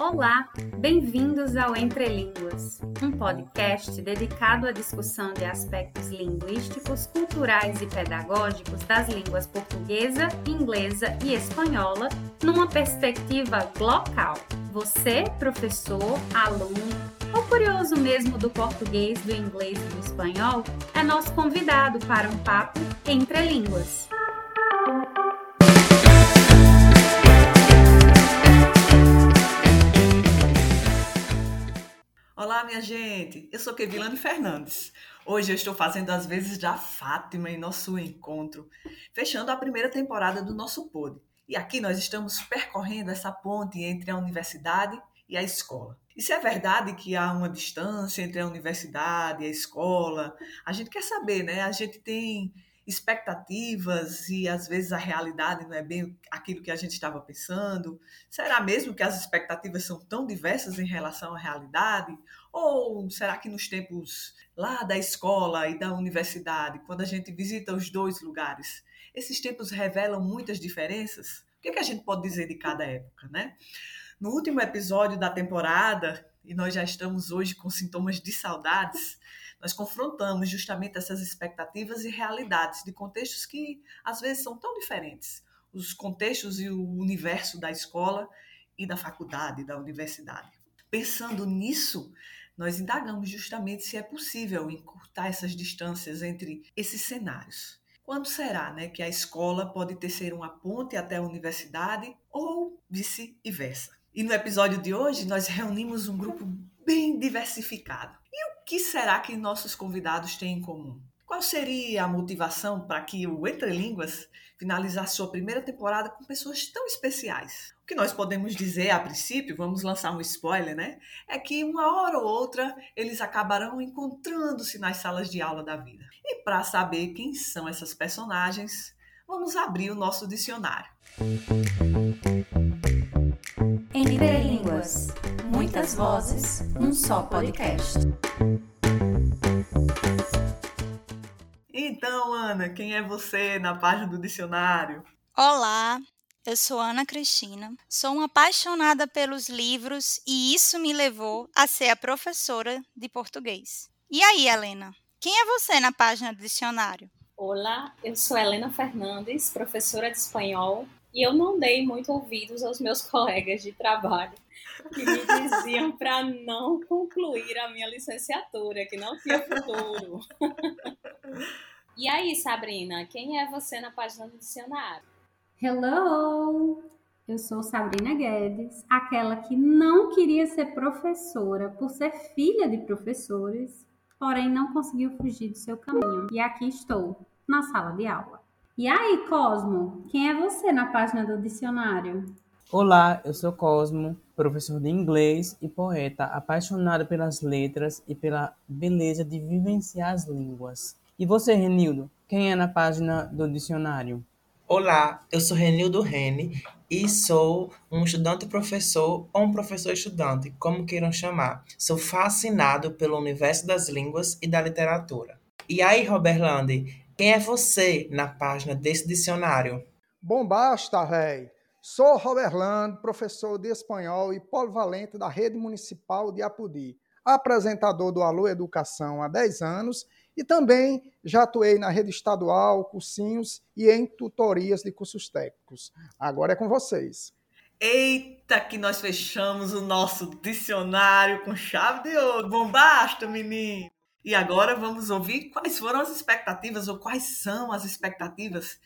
Olá, bem-vindos ao Entre Línguas, um podcast dedicado à discussão de aspectos linguísticos, culturais e pedagógicos das línguas portuguesa, inglesa e espanhola numa perspectiva local. Você, professor, aluno ou curioso mesmo do português, do inglês e do espanhol, é nosso convidado para um papo entre línguas. Olá, minha gente! Eu sou Kevilane Fernandes. Hoje eu estou fazendo as vezes da Fátima em nosso encontro, fechando a primeira temporada do nosso pod. E aqui nós estamos percorrendo essa ponte entre a universidade e a escola. E se é verdade que há uma distância entre a universidade e a escola, a gente quer saber, né? A gente tem expectativas e às vezes a realidade não é bem aquilo que a gente estava pensando? Será mesmo que as expectativas são tão diversas em relação à realidade? Ou será que nos tempos lá da escola e da universidade, quando a gente visita os dois lugares, esses tempos revelam muitas diferenças? O que, é que a gente pode dizer de cada época, né? No último episódio da temporada, e nós já estamos hoje com sintomas de saudades, nós confrontamos justamente essas expectativas e realidades de contextos que às vezes são tão diferentes. Os contextos e o universo da escola e da faculdade, da universidade. Pensando nisso, nós indagamos justamente se é possível encurtar essas distâncias entre esses cenários. Quando será né, que a escola pode ter ser uma ponte até a universidade ou vice-versa? E no episódio de hoje, nós reunimos um grupo bem diversificado. E o que será que nossos convidados têm em comum? Qual seria a motivação para que o Entre Línguas finalizasse sua primeira temporada com pessoas tão especiais? O que nós podemos dizer a princípio, vamos lançar um spoiler, né? É que uma hora ou outra eles acabarão encontrando-se nas salas de aula da vida. E para saber quem são essas personagens, vamos abrir o nosso dicionário. Entre Línguas. Muitas vozes num só podcast. Então, Ana, quem é você na página do dicionário? Olá, eu sou Ana Cristina, sou uma apaixonada pelos livros e isso me levou a ser a professora de português. E aí, Helena, quem é você na página do dicionário? Olá, eu sou Helena Fernandes, professora de espanhol, e eu não dei muito ouvidos aos meus colegas de trabalho que me diziam para não concluir a minha licenciatura, que não tinha futuro. e aí, Sabrina, quem é você na página do dicionário? Hello! Eu sou Sabrina Guedes, aquela que não queria ser professora por ser filha de professores, porém não conseguiu fugir do seu caminho. E aqui estou, na sala de aula. E aí, Cosmo, quem é você na página do dicionário? Olá, eu sou Cosmo, professor de inglês e poeta, apaixonado pelas letras e pela beleza de vivenciar as línguas. E você, Renildo, quem é na página do dicionário? Olá, eu sou Renildo Rene e sou um estudante professor ou um professor estudante, como queiram chamar. Sou fascinado pelo universo das línguas e da literatura. E aí, Roberlande, quem é você na página desse dicionário? Bom basta, véi! Sou Roberlando, professor de espanhol e polivalente da Rede Municipal de Apudi, apresentador do Alô Educação há 10 anos e também já atuei na rede estadual, cursinhos e em tutorias de cursos técnicos. Agora é com vocês. Eita, que nós fechamos o nosso dicionário com chave de ouro. Bombasta, menino! E agora vamos ouvir quais foram as expectativas ou quais são as expectativas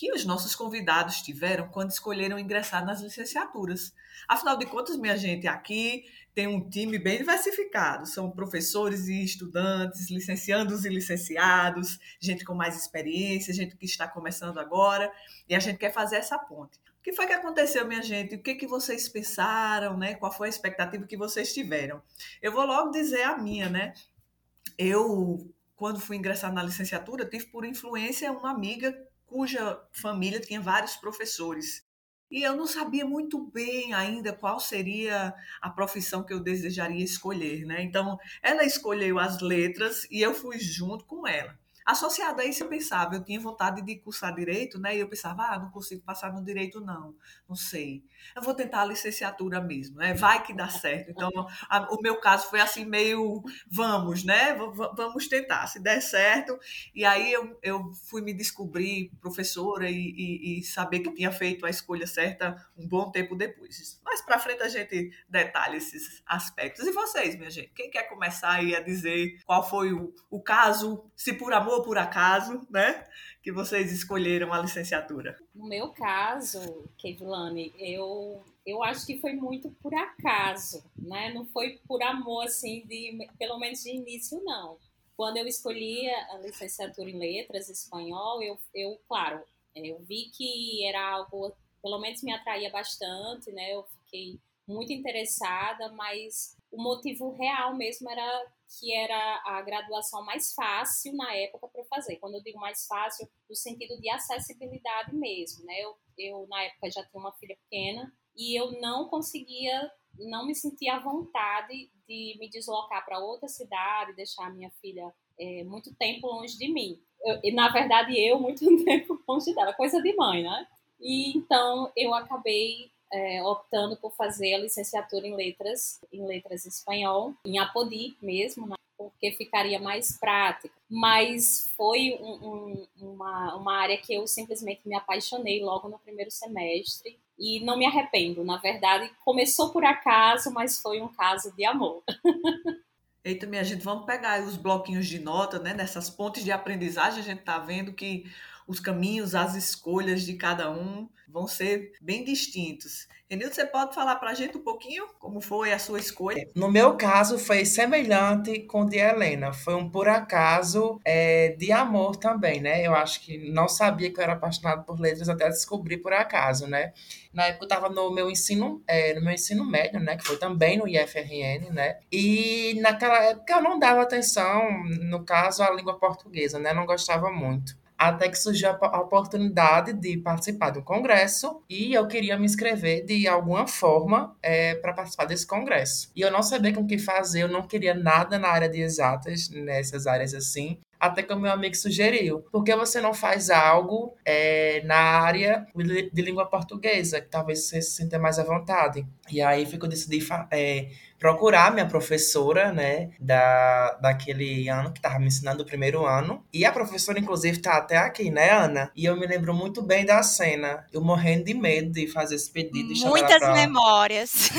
que os nossos convidados tiveram quando escolheram ingressar nas licenciaturas. Afinal de contas, minha gente, aqui tem um time bem diversificado. São professores e estudantes, licenciandos e licenciados, gente com mais experiência, gente que está começando agora, e a gente quer fazer essa ponte. O que foi que aconteceu, minha gente? O que, que vocês pensaram, né? Qual foi a expectativa que vocês tiveram? Eu vou logo dizer a minha, né? Eu, quando fui ingressar na licenciatura, tive por influência uma amiga cuja família tinha vários professores. E eu não sabia muito bem ainda qual seria a profissão que eu desejaria escolher, né? Então, ela escolheu as letras e eu fui junto com ela. Associado a isso, eu pensava, eu tinha vontade de cursar direito, né? E eu pensava, ah, não consigo passar no direito, não, não sei. Eu vou tentar a licenciatura mesmo, né? Vai que dá certo. Então, a, o meu caso foi assim, meio, vamos, né? V vamos tentar, se der certo. E aí eu, eu fui me descobrir professora e, e, e saber que tinha feito a escolha certa um bom tempo depois. Mais para frente a gente detalha esses aspectos. E vocês, minha gente? Quem quer começar aí a dizer qual foi o, o caso, se por amor ou por acaso, né? Que vocês escolheram a licenciatura? No meu caso, Kevilane, eu eu acho que foi muito por acaso, né? Não foi por amor, assim, de, pelo menos de início, não. Quando eu escolhi a licenciatura em letras espanhol, eu, eu claro, eu vi que era algo, pelo menos me atraía bastante, né? Eu fiquei muito interessada, mas o motivo real mesmo era que era a graduação mais fácil na época para fazer. Quando eu digo mais fácil, no sentido de acessibilidade mesmo, né? Eu, eu na época já tinha uma filha pequena e eu não conseguia, não me sentia à vontade de me deslocar para outra cidade, deixar a minha filha é, muito tempo longe de mim. Eu, e na verdade eu muito tempo longe dela, coisa de mãe, né? E então eu acabei é, optando por fazer a licenciatura em letras, em letras espanhol, em Apodi mesmo, né? porque ficaria mais prática. Mas foi um, um, uma, uma área que eu simplesmente me apaixonei logo no primeiro semestre e não me arrependo. Na verdade, começou por acaso, mas foi um caso de amor. Eita, minha gente, vamos pegar os bloquinhos de nota, né? Nessas pontes de aprendizagem, a gente tá vendo que os caminhos, as escolhas de cada um vão ser bem distintos. Renildo, você pode falar para a gente um pouquinho como foi a sua escolha? No meu caso, foi semelhante com o de Helena. Foi um por acaso é, de amor também, né? Eu acho que não sabia que eu era apaixonado por letras até descobrir por acaso, né? Na época eu estava no meu ensino, é, no meu ensino médio, né? Que foi também no IFRN, né? E naquela época eu não dava atenção, no caso, à língua portuguesa, né? Não gostava muito até que surgiu a oportunidade de participar do congresso e eu queria me inscrever de alguma forma é, para participar desse congresso. E eu não sabia com o que fazer, eu não queria nada na área de exatas, nessas áreas assim. Até que o meu amigo sugeriu, por que você não faz algo é, na área de língua portuguesa, que talvez você se sinta mais à vontade? E aí que eu é, procurar minha professora, né, da, daquele ano, que estava me ensinando o primeiro ano. E a professora, inclusive, está até aqui, né, Ana? E eu me lembro muito bem da cena. Eu morrendo de medo de fazer esse pedido. Muitas pra... memórias.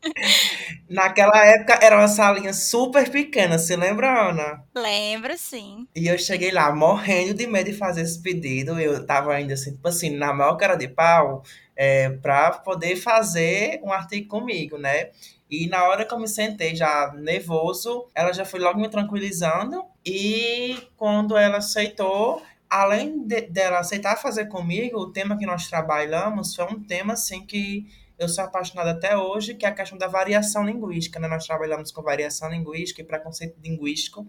Naquela época era uma salinha super pequena, você lembra, Ana? Lembro, sim. E eu cheguei lá morrendo de medo de fazer esse pedido. Eu tava ainda assim, tipo assim, na maior cara de pau, é, para poder fazer um artigo comigo, né? E na hora que eu me sentei já nervoso, ela já foi logo me tranquilizando. E quando ela aceitou, além de, dela aceitar fazer comigo, o tema que nós trabalhamos foi um tema assim que eu sou apaixonada até hoje, que é a questão da variação linguística. Né? Nós trabalhamos com variação linguística e preconceito linguístico.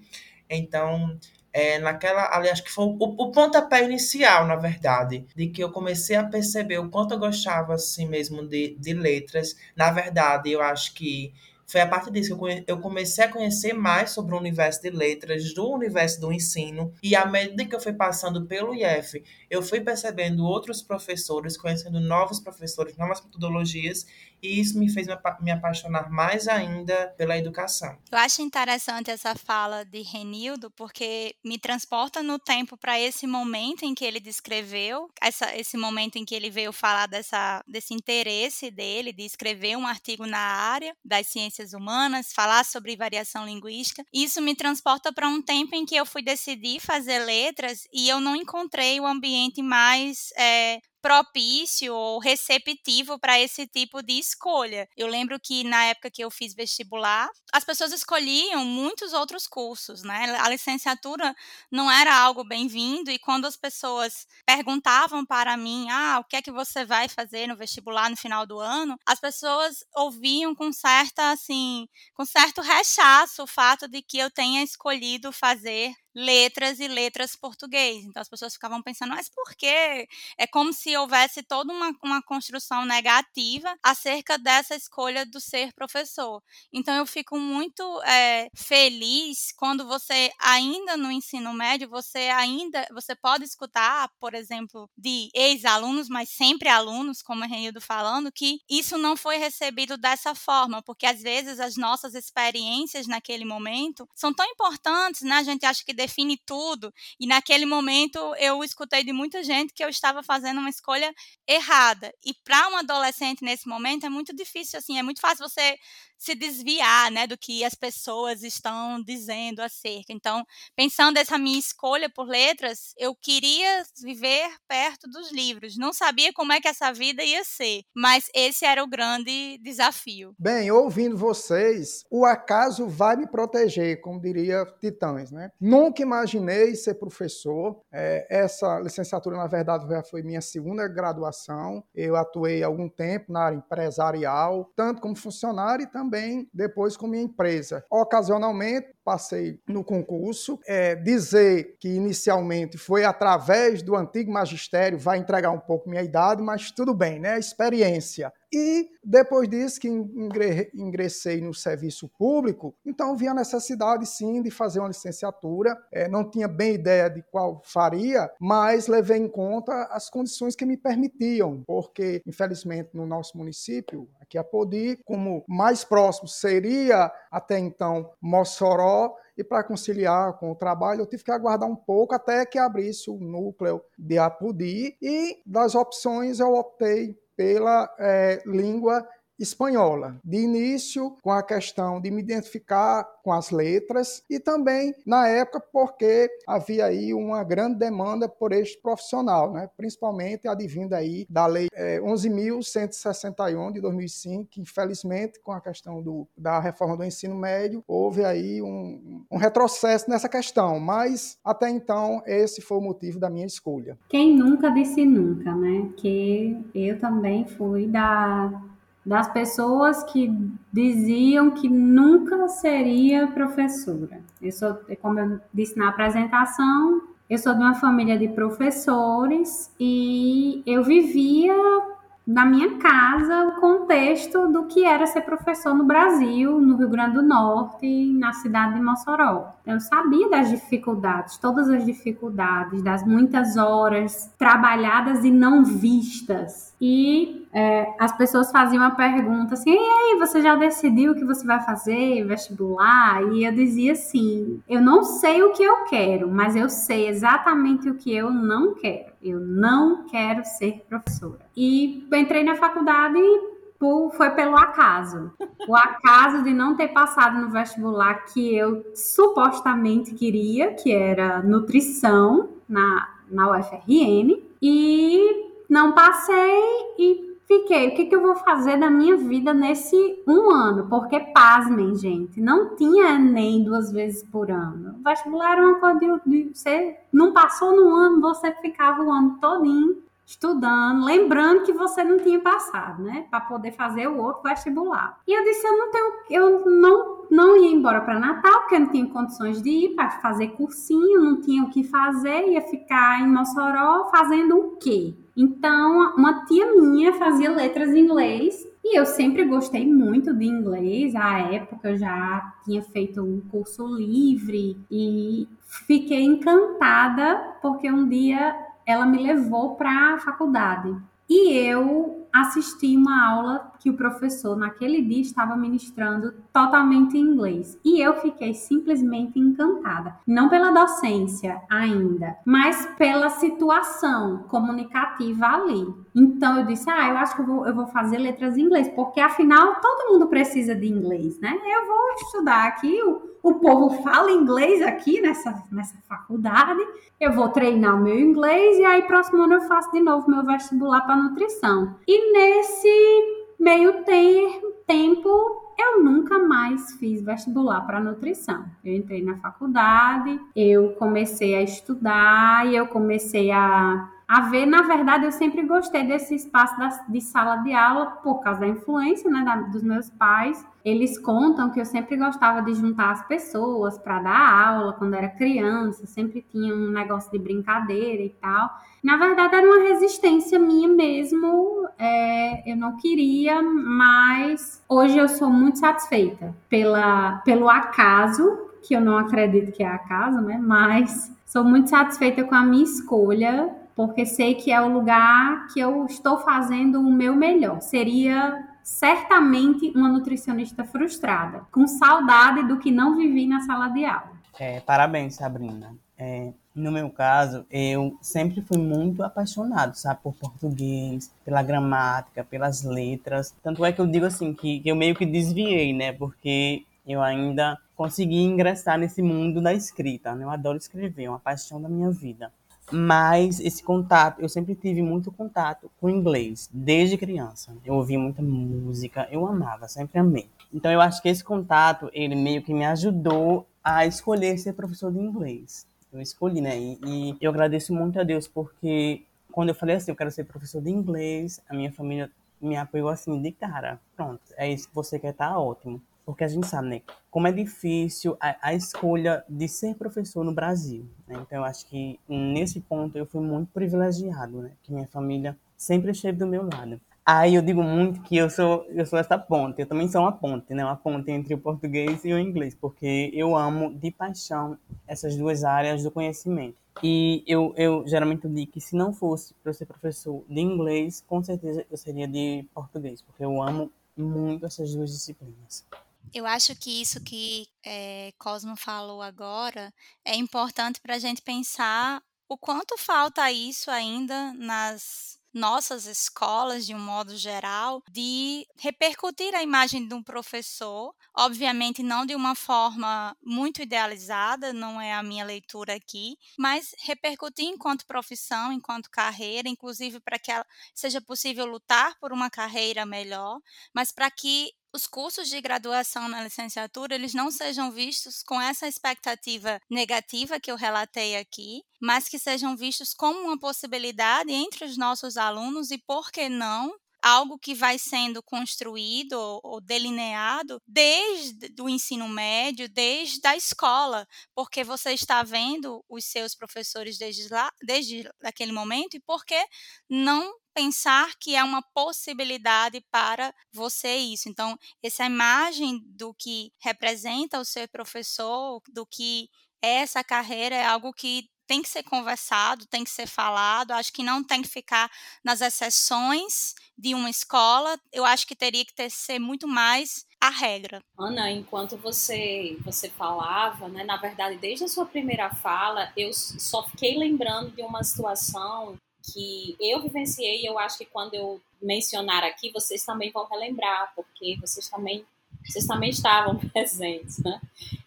Então, é, naquela, ali acho que foi o, o pontapé inicial, na verdade, de que eu comecei a perceber o quanto eu gostava assim mesmo de, de letras. Na verdade, eu acho que foi a partir disso que eu comecei a conhecer mais sobre o universo de letras, do universo do ensino, e à medida que eu fui passando pelo IF, eu fui percebendo outros professores, conhecendo novos professores, novas metodologias, e isso me fez me apaixonar mais ainda pela educação. Eu acho interessante essa fala de Renildo, porque me transporta no tempo para esse momento em que ele descreveu, essa, esse momento em que ele veio falar dessa, desse interesse dele de escrever um artigo na área das ciências humanas, falar sobre variação linguística. Isso me transporta para um tempo em que eu fui decidir fazer letras e eu não encontrei o ambiente mais é, propício ou receptivo para esse tipo de escolha. Eu lembro que na época que eu fiz vestibular, as pessoas escolhiam muitos outros cursos, né? A licenciatura não era algo bem-vindo e quando as pessoas perguntavam para mim, ah, o que é que você vai fazer no vestibular no final do ano? As pessoas ouviam com certa assim, com certo rechaço o fato de que eu tenha escolhido fazer letras e letras português. Então as pessoas ficavam pensando, mas por quê? É como se houvesse toda uma, uma construção negativa acerca dessa escolha do ser professor. Então eu fico muito é, feliz quando você ainda no ensino médio, você ainda você pode escutar, por exemplo, de ex-alunos, mas sempre alunos, como a Renildo falando, que isso não foi recebido dessa forma, porque às vezes as nossas experiências naquele momento são tão importantes, né? A gente acha que define tudo. E naquele momento eu escutei de muita gente que eu estava fazendo uma escolha errada. E para um adolescente nesse momento é muito difícil assim, é muito fácil você se desviar, né, do que as pessoas estão dizendo acerca. Então, pensando essa minha escolha por letras, eu queria viver perto dos livros. Não sabia como é que essa vida ia ser, mas esse era o grande desafio. Bem, ouvindo vocês, o acaso vai me proteger, como diria Titãs, né? Nunca imaginei ser professor. É, essa licenciatura, na verdade, já foi minha segunda graduação. Eu atuei algum tempo na área empresarial, tanto como funcionário e também também depois com minha empresa. Ocasionalmente, passei no concurso. É, dizer que inicialmente foi através do antigo magistério vai entregar um pouco minha idade, mas tudo bem, né? Experiência. E depois disso que ingressei no serviço público, então vi a necessidade sim de fazer uma licenciatura. É, não tinha bem ideia de qual faria, mas levei em conta as condições que me permitiam, porque infelizmente no nosso município, aqui a Podi, como mais próximo seria até então Mossoró, e para conciliar com o trabalho, eu tive que aguardar um pouco até que abrisse o núcleo de Apodi. E das opções, eu optei pela é, língua espanhola. De início, com a questão de me identificar com as letras e também na época porque havia aí uma grande demanda por este profissional, né? principalmente advindo aí da lei é, 11.161 de 2005, que infelizmente com a questão do, da reforma do ensino médio houve aí um, um retrocesso nessa questão, mas até então esse foi o motivo da minha escolha. Quem nunca disse nunca, né? Que eu também fui da das pessoas que diziam que nunca seria professora. Eu sou, como eu disse na apresentação, eu sou de uma família de professores e eu vivia na minha casa o contexto do que era ser professor no Brasil, no Rio Grande do Norte, na cidade de Mossoró. Eu sabia das dificuldades, todas as dificuldades, das muitas horas trabalhadas e não vistas. E é, as pessoas faziam uma pergunta assim: e aí, você já decidiu o que você vai fazer, vestibular? E eu dizia assim: eu não sei o que eu quero, mas eu sei exatamente o que eu não quero. Eu não quero ser professora. E entrei na faculdade por, foi pelo acaso. O acaso de não ter passado no vestibular que eu supostamente queria, que era nutrição na, na UFRN, e não passei e fiquei. O que, que eu vou fazer da minha vida nesse um ano? Porque, pasmem, gente, não tinha nem duas vezes por ano. O vestibular era uma coisa de, de você não passou no ano, você ficava o ano todinho estudando, lembrando que você não tinha passado, né, para poder fazer o outro vestibular. E eu disse, eu não tenho, eu não não ia embora para Natal, porque eu não tinha condições de ir para fazer cursinho, não tinha o que fazer, ia ficar em Mossoró fazendo o quê? Então, uma tia minha fazia letras em inglês e eu sempre gostei muito de inglês. À época eu já tinha feito um curso livre e fiquei encantada porque um dia ela me levou para a faculdade. E eu assisti uma aula que o professor naquele dia estava ministrando totalmente em inglês. E eu fiquei simplesmente encantada. Não pela docência ainda, mas pela situação comunicativa ali. Então eu disse: Ah, eu acho que eu vou, eu vou fazer letras em inglês, porque afinal todo mundo precisa de inglês, né? Eu vou estudar aqui o o povo fala inglês aqui nessa, nessa faculdade, eu vou treinar o meu inglês e aí próximo ano eu faço de novo meu vestibular para nutrição. E nesse meio ter, tempo eu nunca mais fiz vestibular para nutrição. Eu entrei na faculdade, eu comecei a estudar e eu comecei a a ver. Na verdade, eu sempre gostei desse espaço de sala de aula por causa da influência né, da, dos meus pais. Eles contam que eu sempre gostava de juntar as pessoas para dar aula quando era criança, sempre tinha um negócio de brincadeira e tal. Na verdade, era uma resistência minha mesmo. É, eu não queria, mas hoje eu sou muito satisfeita pela, pelo acaso, que eu não acredito que é acaso, né? Mas sou muito satisfeita com a minha escolha, porque sei que é o lugar que eu estou fazendo o meu melhor. Seria certamente uma nutricionista frustrada, com saudade do que não vivi na sala de aula. É, parabéns, Sabrina. É, no meu caso, eu sempre fui muito apaixonado, sabe, por português, pela gramática, pelas letras. Tanto é que eu digo assim, que, que eu meio que desviei, né, porque eu ainda consegui ingressar nesse mundo da escrita. Né? Eu adoro escrever, é uma paixão da minha vida. Mas esse contato, eu sempre tive muito contato com inglês, desde criança. Eu ouvia muita música, eu amava, sempre amei. Então eu acho que esse contato, ele meio que me ajudou a escolher ser professor de inglês. Eu escolhi, né? E, e eu agradeço muito a Deus porque quando eu falei assim, eu quero ser professor de inglês, a minha família me apoiou assim de cara. Pronto, é isso que você quer, tá ótimo porque a gente sabe, né, como é difícil a, a escolha de ser professor no Brasil. Né? Então, eu acho que nesse ponto eu fui muito privilegiado, né, que minha família sempre esteve do meu lado. Aí eu digo muito que eu sou eu sou essa ponte, eu também sou uma ponte, né, uma ponte entre o português e o inglês, porque eu amo de paixão essas duas áreas do conhecimento. E eu, eu geralmente digo que se não fosse para ser professor de inglês, com certeza eu seria de português, porque eu amo muito essas duas disciplinas. Eu acho que isso que é, Cosmo falou agora é importante para a gente pensar o quanto falta isso ainda nas nossas escolas, de um modo geral, de repercutir a imagem de um professor, obviamente não de uma forma muito idealizada, não é a minha leitura aqui, mas repercutir enquanto profissão, enquanto carreira, inclusive para que seja possível lutar por uma carreira melhor, mas para que os cursos de graduação na licenciatura eles não sejam vistos com essa expectativa negativa que eu relatei aqui, mas que sejam vistos como uma possibilidade entre os nossos alunos e por que não algo que vai sendo construído ou delineado desde o ensino médio, desde a escola, porque você está vendo os seus professores desde lá, desde aquele momento e por que não pensar que é uma possibilidade para você isso. Então, essa imagem do que representa o ser professor, do que é essa carreira, é algo que tem que ser conversado, tem que ser falado. Acho que não tem que ficar nas exceções de uma escola. Eu acho que teria que ter, ser muito mais a regra. Ana, enquanto você você falava, né, na verdade, desde a sua primeira fala, eu só fiquei lembrando de uma situação que eu vivenciei e eu acho que quando eu mencionar aqui, vocês também vão relembrar, porque vocês também vocês também estavam presentes, né?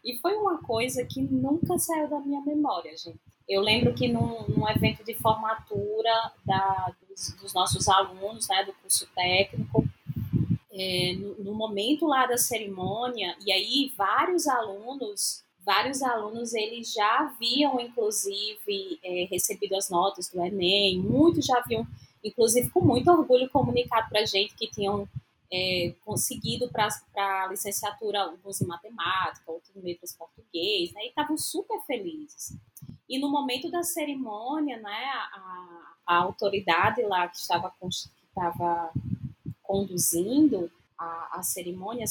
E foi uma coisa que nunca saiu da minha memória, gente. Eu lembro que num, num evento de formatura da, dos, dos, nossos alunos, né, do curso técnico, é, no, no momento lá da cerimônia, e aí vários alunos vários alunos eles já haviam inclusive é, recebido as notas do Enem, muitos já haviam, inclusive com muito orgulho comunicado para a gente que tinham é, conseguido para a licenciatura alguns em matemática, outros em letras português, né, e estavam super felizes. E no momento da cerimônia, né, a, a autoridade lá que estava, que estava conduzindo a, a cerimônia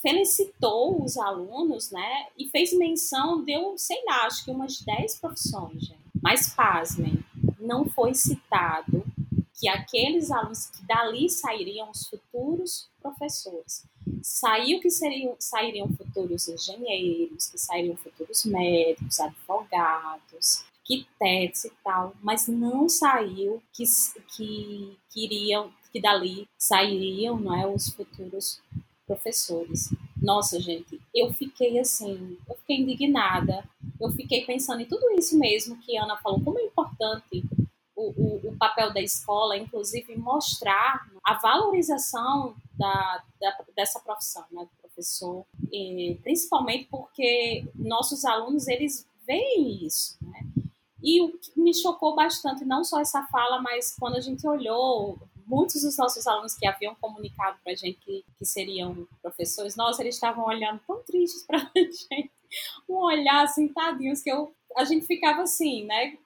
felicitou os alunos, né? E fez menção, deu, sei lá, acho que umas 10 profissões, gente. Mas pasmem, não foi citado que aqueles alunos que dali sairiam os futuros professores. Saiu que seriam, sairiam futuros engenheiros, que sairiam futuros médicos, advogados, arquitetos e tal, mas não saiu que, que, que iriam que dali sairiam não é, os futuros professores. Nossa, gente, eu fiquei assim, eu fiquei indignada, eu fiquei pensando em tudo isso mesmo que Ana falou, como é importante o, o, o papel da escola, inclusive mostrar a valorização da, da dessa profissão, né, do professor, e, principalmente porque nossos alunos, eles veem isso, né? E o que me chocou bastante, não só essa fala, mas quando a gente olhou muitos dos nossos alunos que haviam comunicado para a gente que, que seriam professores, nossa, eles estavam olhando tão tristes para a gente, um olhar assim, tadinhos, que eu, a gente ficava assim, né?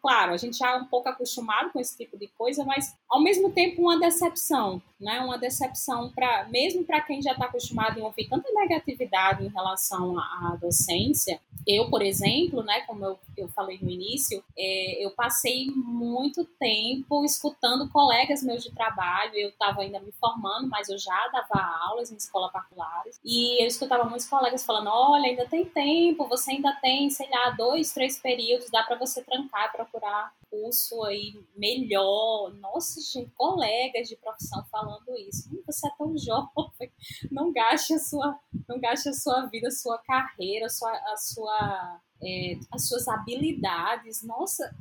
Claro, a gente já é um pouco acostumado com esse tipo de coisa, mas ao mesmo tempo uma decepção, né? Uma decepção para mesmo para quem já está acostumado em ouvir tanta negatividade em relação à, docência. Eu, por exemplo, né? Como eu, eu falei no início, é, eu passei muito tempo escutando colegas meus de trabalho. Eu estava ainda me formando, mas eu já dava aulas em escola particulares e eu escutava muitos colegas falando: olha, ainda tem tempo, você ainda tem, sei lá, dois, três períodos, dá para você trancar, procurar curso aí melhor. Nossa, gente, colegas de profissão falando isso. Você é tão jovem, não gaste a sua, não gaste a sua vida, a sua carreira, a sua, a sua, é, as suas habilidades. Nossa,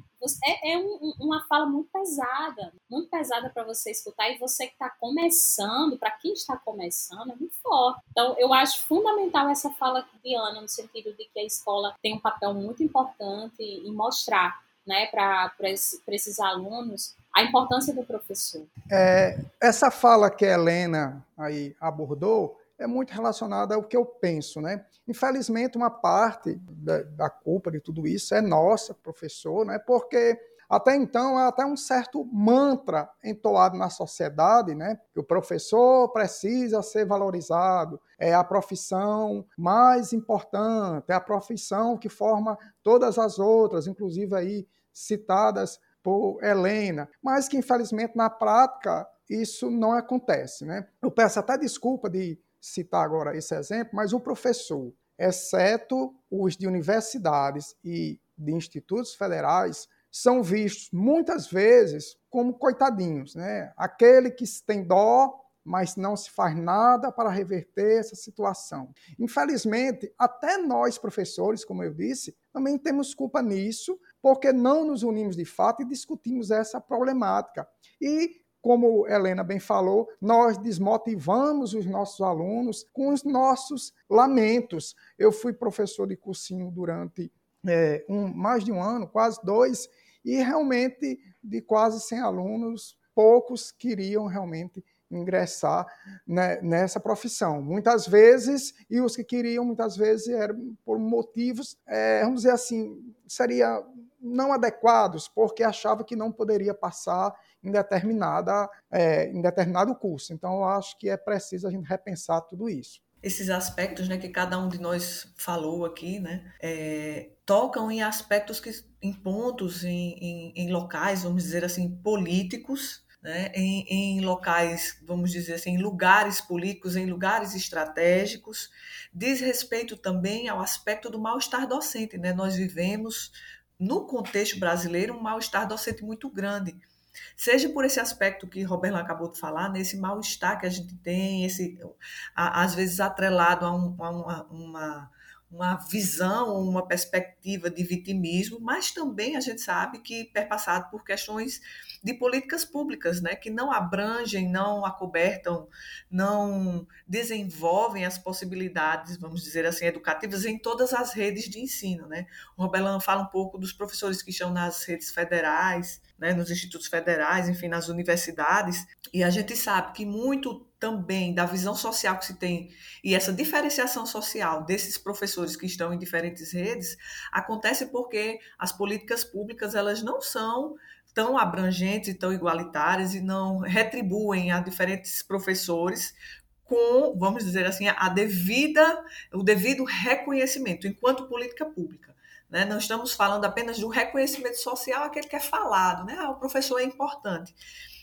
é, é um, uma fala muito pesada, muito pesada para você escutar. E você que está começando, para quem está começando, é muito forte. Então, eu acho fundamental essa fala de Ana, no sentido de que a escola tem um papel muito importante em mostrar né, para esses alunos a importância do professor. É, essa fala que a Helena aí abordou é muito relacionada ao que eu penso, né? Infelizmente, uma parte da, da culpa de tudo isso é nossa, professor, né? Porque até então há até um certo mantra entoado na sociedade, né? Que o professor precisa ser valorizado, é a profissão mais importante, é a profissão que forma todas as outras, inclusive aí citadas por Helena, mas que infelizmente na prática isso não acontece, né? Eu peço até desculpa de citar agora esse exemplo, mas o professor, exceto os de universidades e de institutos federais, são vistos muitas vezes como coitadinhos, né? Aquele que tem dó, mas não se faz nada para reverter essa situação. Infelizmente, até nós professores, como eu disse, também temos culpa nisso, porque não nos unimos de fato e discutimos essa problemática. E como Helena bem falou, nós desmotivamos os nossos alunos com os nossos lamentos. Eu fui professor de cursinho durante é, um, mais de um ano, quase dois, e realmente de quase 100 alunos, poucos queriam realmente ingressar né, nessa profissão. Muitas vezes, e os que queriam, muitas vezes, eram por motivos, é, vamos dizer assim, seria não adequados, porque achava que não poderia passar em, determinada, é, em determinado curso. Então, eu acho que é preciso a gente repensar tudo isso. Esses aspectos né, que cada um de nós falou aqui, né, é, tocam em aspectos, que, em pontos, em, em, em locais, vamos dizer assim, políticos, né, em, em, locais, vamos dizer assim, em lugares políticos, em lugares estratégicos, diz respeito também ao aspecto do mal-estar docente. Né? Nós vivemos no contexto brasileiro, um mal-estar docente muito grande. Seja por esse aspecto que Roberto acabou de falar, nesse mal-estar que a gente tem, esse, às vezes atrelado a, um, a uma, uma, uma visão, uma perspectiva de vitimismo, mas também a gente sabe que perpassado por questões de políticas públicas, né, que não abrangem, não acobertam, não desenvolvem as possibilidades, vamos dizer assim, educativas em todas as redes de ensino, né? O Robelan fala um pouco dos professores que estão nas redes federais, né, nos institutos federais, enfim, nas universidades, e a gente sabe que muito também da visão social que se tem e essa diferenciação social desses professores que estão em diferentes redes acontece porque as políticas públicas elas não são tão abrangentes e tão igualitárias e não retribuem a diferentes professores com, vamos dizer assim, a devida, o devido reconhecimento enquanto política pública. Né? Não estamos falando apenas do reconhecimento social, aquele que é falado, né? Ah, o professor é importante.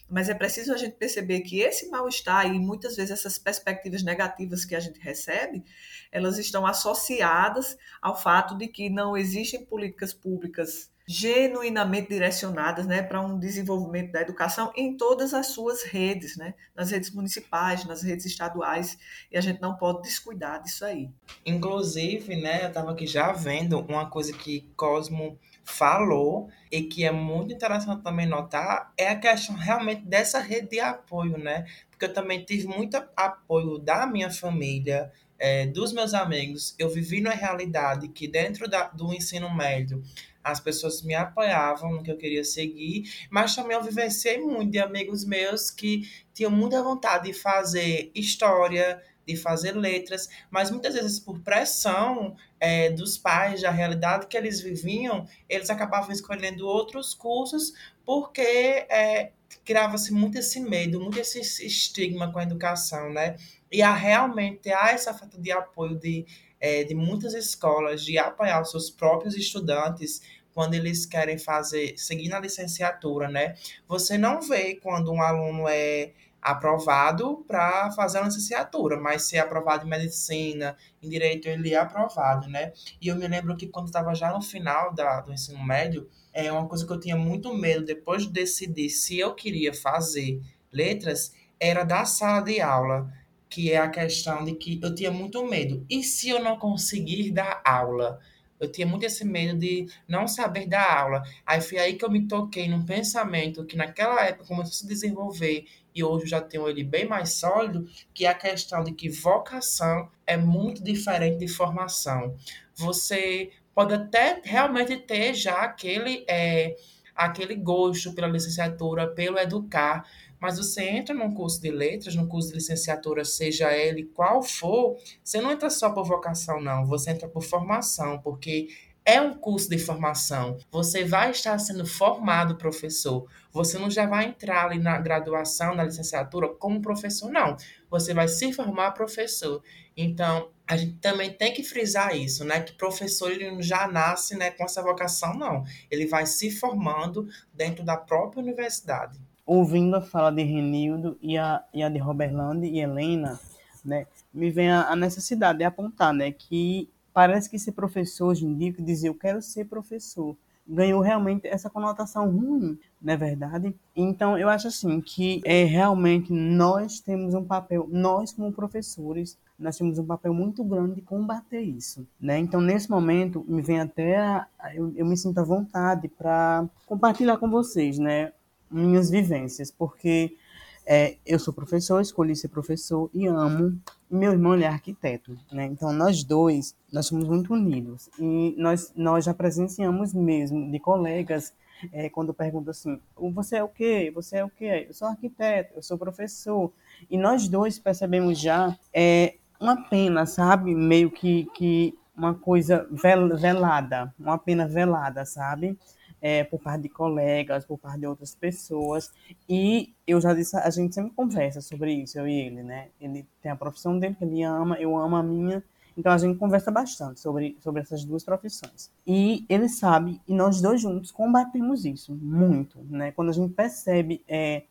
Mas é preciso a gente perceber que esse mal-estar e muitas vezes essas perspectivas negativas que a gente recebe, elas estão associadas ao fato de que não existem políticas públicas genuinamente direcionadas né, para um desenvolvimento da educação em todas as suas redes, né, nas redes municipais, nas redes estaduais, e a gente não pode descuidar disso aí. Inclusive, né, eu estava aqui já vendo uma coisa que Cosmo falou e que é muito interessante também notar é a questão realmente dessa rede de apoio, né? Porque eu também tive muito apoio da minha família, é, dos meus amigos, eu vivi na realidade que dentro da, do ensino médio as pessoas me apoiavam no que eu queria seguir, mas também eu vivenciei muito de amigos meus que tinham muita vontade de fazer história, de fazer letras, mas muitas vezes por pressão é, dos pais, da realidade que eles viviam, eles acabavam escolhendo outros cursos porque é, criava-se muito esse medo, muito esse estigma com a educação, né? E há realmente há essa falta de apoio de, é, de muitas escolas de apoiar os seus próprios estudantes quando eles querem fazer, seguir na licenciatura, né? Você não vê quando um aluno é aprovado para fazer a licenciatura, mas se é aprovado em medicina, em direito, ele é aprovado, né? E eu me lembro que quando estava já no final da, do ensino médio, é uma coisa que eu tinha muito medo depois de decidir se eu queria fazer letras, era da sala de aula, que é a questão de que eu tinha muito medo. E se eu não conseguir dar aula? Eu tinha muito esse medo de não saber dar aula. Aí foi aí que eu me toquei num pensamento que naquela época começou a se desenvolver e hoje eu já tenho ele bem mais sólido, que é a questão de que vocação é muito diferente de formação. Você pode até realmente ter já aquele, é, aquele gosto pela licenciatura, pelo educar, mas você entra num curso de letras, num curso de licenciatura, seja ele qual for, você não entra só por vocação, não, você entra por formação, porque é um curso de formação. Você vai estar sendo formado professor. Você não já vai entrar ali na graduação, na licenciatura como professor, não. Você vai se formar professor. Então, a gente também tem que frisar isso, né? Que professor ele já nasce né, com essa vocação, não. Ele vai se formando dentro da própria universidade. Ouvindo a fala de Renildo e a, e a de Roberlande e Helena, né, me vem a, a necessidade de apontar né, que parece que ser professor hoje em dia, que dizer eu quero ser professor, ganhou realmente essa conotação ruim, não é verdade? Então, eu acho assim que é realmente nós temos um papel, nós como professores, nós temos um papel muito grande de combater isso, né? Então, nesse momento, me vem até eu, eu me sinto à vontade para compartilhar com vocês, né, minhas vivências, porque é, eu sou professor, escolhi ser professor e amo. Meu irmão é arquiteto, né? Então nós dois, nós somos muito unidos e nós nós já presenciamos mesmo de colegas é, quando perguntam assim, você é o quê? Você é o quê? Eu sou arquiteto, eu sou professor e nós dois percebemos já é uma pena, sabe? Meio que que uma coisa velada, uma pena velada, sabe? É, por parte de colegas, por parte de outras pessoas. E eu já disse, a gente sempre conversa sobre isso, eu e ele, né? Ele tem a profissão dele que ele ama, eu amo a minha. Então a gente conversa bastante sobre, sobre essas duas profissões. E ele sabe, e nós dois juntos combatemos isso muito, né? Quando a gente percebe é,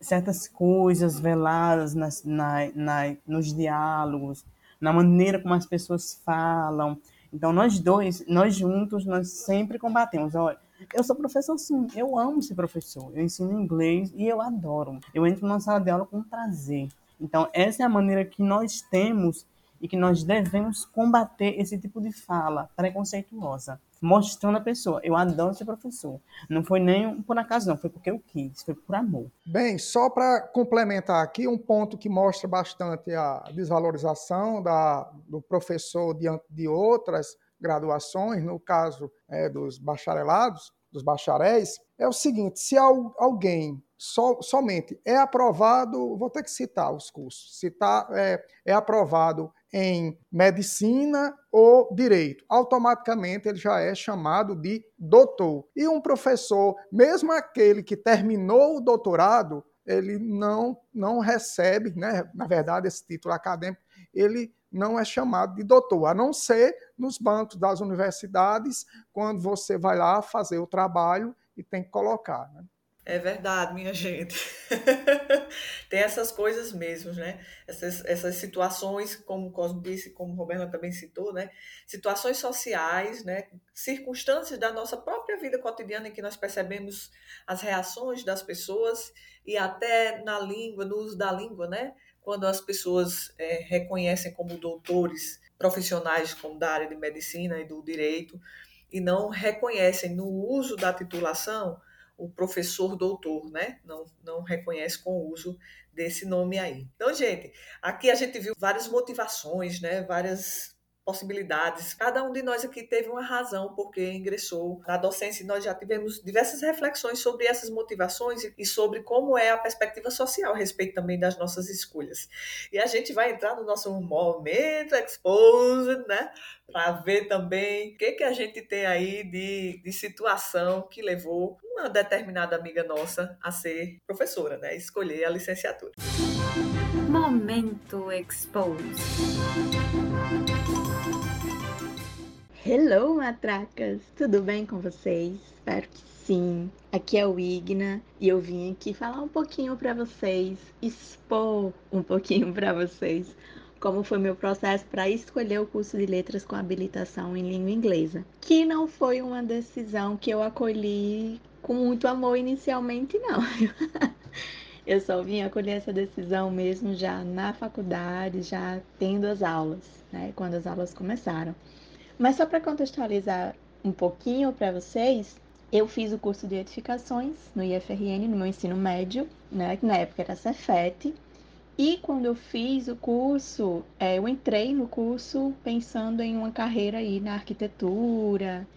certas coisas veladas nas, na, na, nos diálogos, na maneira como as pessoas falam. Então nós dois, nós juntos, nós sempre combatemos. Olha, eu sou professor sim, eu amo ser professor. Eu ensino inglês e eu adoro. Eu entro na sala de aula com prazer. Então, essa é a maneira que nós temos e que nós devemos combater esse tipo de fala preconceituosa, mostrando a pessoa, eu adoro ser professor. Não foi nem por acaso, não, foi porque eu quis, foi por amor. Bem, só para complementar aqui, um ponto que mostra bastante a desvalorização da, do professor diante de outras graduações, no caso é, dos bacharelados, dos bacharéis, é o seguinte: se alguém so, somente é aprovado, vou ter que citar os cursos, citar é, é aprovado em medicina ou direito, automaticamente ele já é chamado de doutor. E um professor, mesmo aquele que terminou o doutorado, ele não, não recebe, né, na verdade, esse título acadêmico, ele não é chamado de doutor, a não ser nos bancos das universidades, quando você vai lá fazer o trabalho e tem que colocar. Né? É verdade, minha gente. Tem essas coisas mesmo, né? Essas, essas situações, como o Cosmo disse, como o Roberto também citou, né? Situações sociais, né? Circunstâncias da nossa própria vida cotidiana em que nós percebemos as reações das pessoas e até na língua, no uso da língua, né? Quando as pessoas é, reconhecem como doutores profissionais como da área de medicina e do direito e não reconhecem no uso da titulação o professor doutor, né? Não, não reconhece com o uso desse nome aí. Então, gente, aqui a gente viu várias motivações, né? Várias possibilidades. Cada um de nós aqui teve uma razão porque ingressou na docência e nós já tivemos diversas reflexões sobre essas motivações e sobre como é a perspectiva social a respeito também das nossas escolhas. E a gente vai entrar no nosso momento exposed, né? Para ver também o que, que a gente tem aí de, de situação que levou uma determinada amiga nossa a ser professora, né? Escolher a licenciatura. Momento Exposed. Hello, matracas! Tudo bem com vocês? Espero que sim. Aqui é o Igna e eu vim aqui falar um pouquinho para vocês, expor um pouquinho para vocês como foi meu processo para escolher o curso de letras com habilitação em língua inglesa, que não foi uma decisão que eu acolhi com muito amor inicialmente, não. Eu só vim acolher essa decisão mesmo já na faculdade, já tendo as aulas, né? Quando as aulas começaram. Mas só para contextualizar um pouquinho para vocês, eu fiz o curso de edificações no IFRN, no meu ensino médio, né, que na época era Cefet. E quando eu fiz o curso, é, eu entrei no curso pensando em uma carreira aí na arquitetura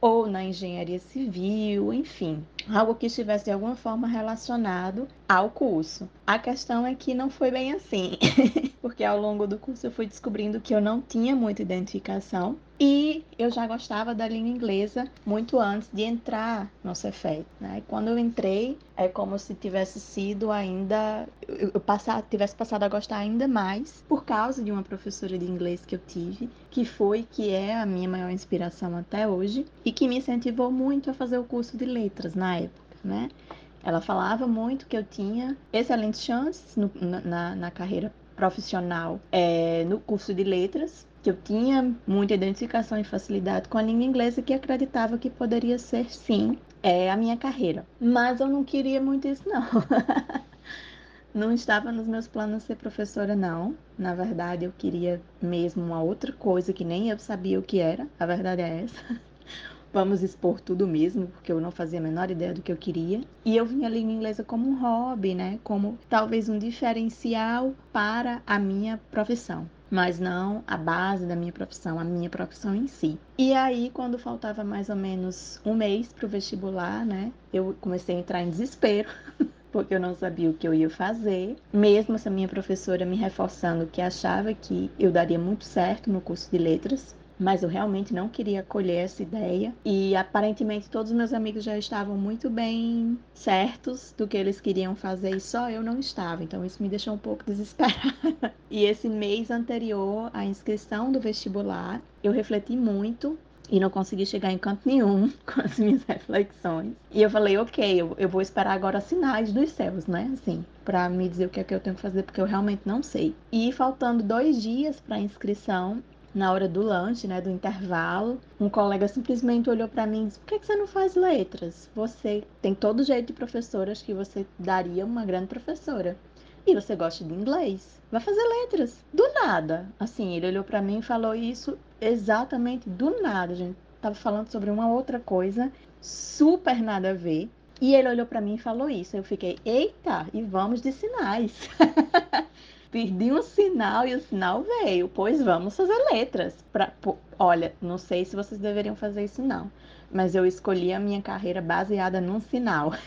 ou na engenharia civil, enfim, algo que estivesse de alguma forma relacionado ao curso. A questão é que não foi bem assim, porque ao longo do curso eu fui descobrindo que eu não tinha muita identificação e eu já gostava da língua inglesa muito antes de entrar no Cefet. Né? Quando eu entrei, é como se tivesse sido ainda. Eu passar, tivesse passado a gostar ainda mais por causa de uma professora de inglês que eu tive, que foi, que é a minha maior inspiração até hoje, e que me incentivou muito a fazer o curso de letras na época. Né? Ela falava muito que eu tinha excelentes chances no, na, na carreira profissional é, no curso de letras, que eu tinha muita identificação e facilidade com a língua inglesa que acreditava que poderia ser sim é a minha carreira. Mas eu não queria muito isso não. não estava nos meus planos ser professora não. Na verdade, eu queria mesmo uma outra coisa que nem eu sabia o que era. A verdade é essa. Vamos expor tudo mesmo, porque eu não fazia a menor ideia do que eu queria. E eu vinha a língua inglesa como um hobby, né? Como talvez um diferencial para a minha profissão mas não a base da minha profissão, a minha profissão em si. E aí, quando faltava mais ou menos um mês para o vestibular, né, eu comecei a entrar em desespero. porque eu não sabia o que eu ia fazer, mesmo essa minha professora me reforçando que achava que eu daria muito certo no curso de letras, mas eu realmente não queria acolher essa ideia. E aparentemente todos os meus amigos já estavam muito bem certos do que eles queriam fazer e só eu não estava. Então isso me deixou um pouco desesperada. E esse mês anterior à inscrição do vestibular, eu refleti muito e não consegui chegar em canto nenhum com as minhas reflexões. E eu falei, ok, eu, eu vou esperar agora sinais dos céus, né? Assim, para me dizer o que é que eu tenho que fazer, porque eu realmente não sei. E faltando dois dias para a inscrição, na hora do lanche, né, do intervalo, um colega simplesmente olhou para mim e disse: "Por que, você não faz letras? Você tem todo jeito de professora, acho que você daria uma grande professora. E você gosta de inglês? Vai fazer letras." Do nada. Assim, ele olhou para mim e falou isso exatamente do nada. Gente tava falando sobre uma outra coisa super nada a ver. E ele olhou para mim e falou isso. Eu fiquei: "Eita, e vamos de sinais." perdi um sinal e o sinal veio. Pois vamos fazer letras. Pra, olha, não sei se vocês deveriam fazer isso não, mas eu escolhi a minha carreira baseada num sinal.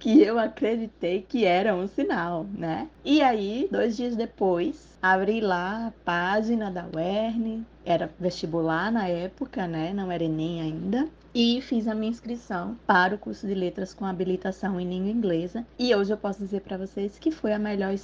que eu acreditei que era um sinal, né? E aí, dois dias depois, abri lá a página da Werne, era vestibular na época, né? Não era Enem ainda e fiz a minha inscrição para o curso de letras com habilitação em língua inglesa. E hoje eu posso dizer para vocês que foi a melhor,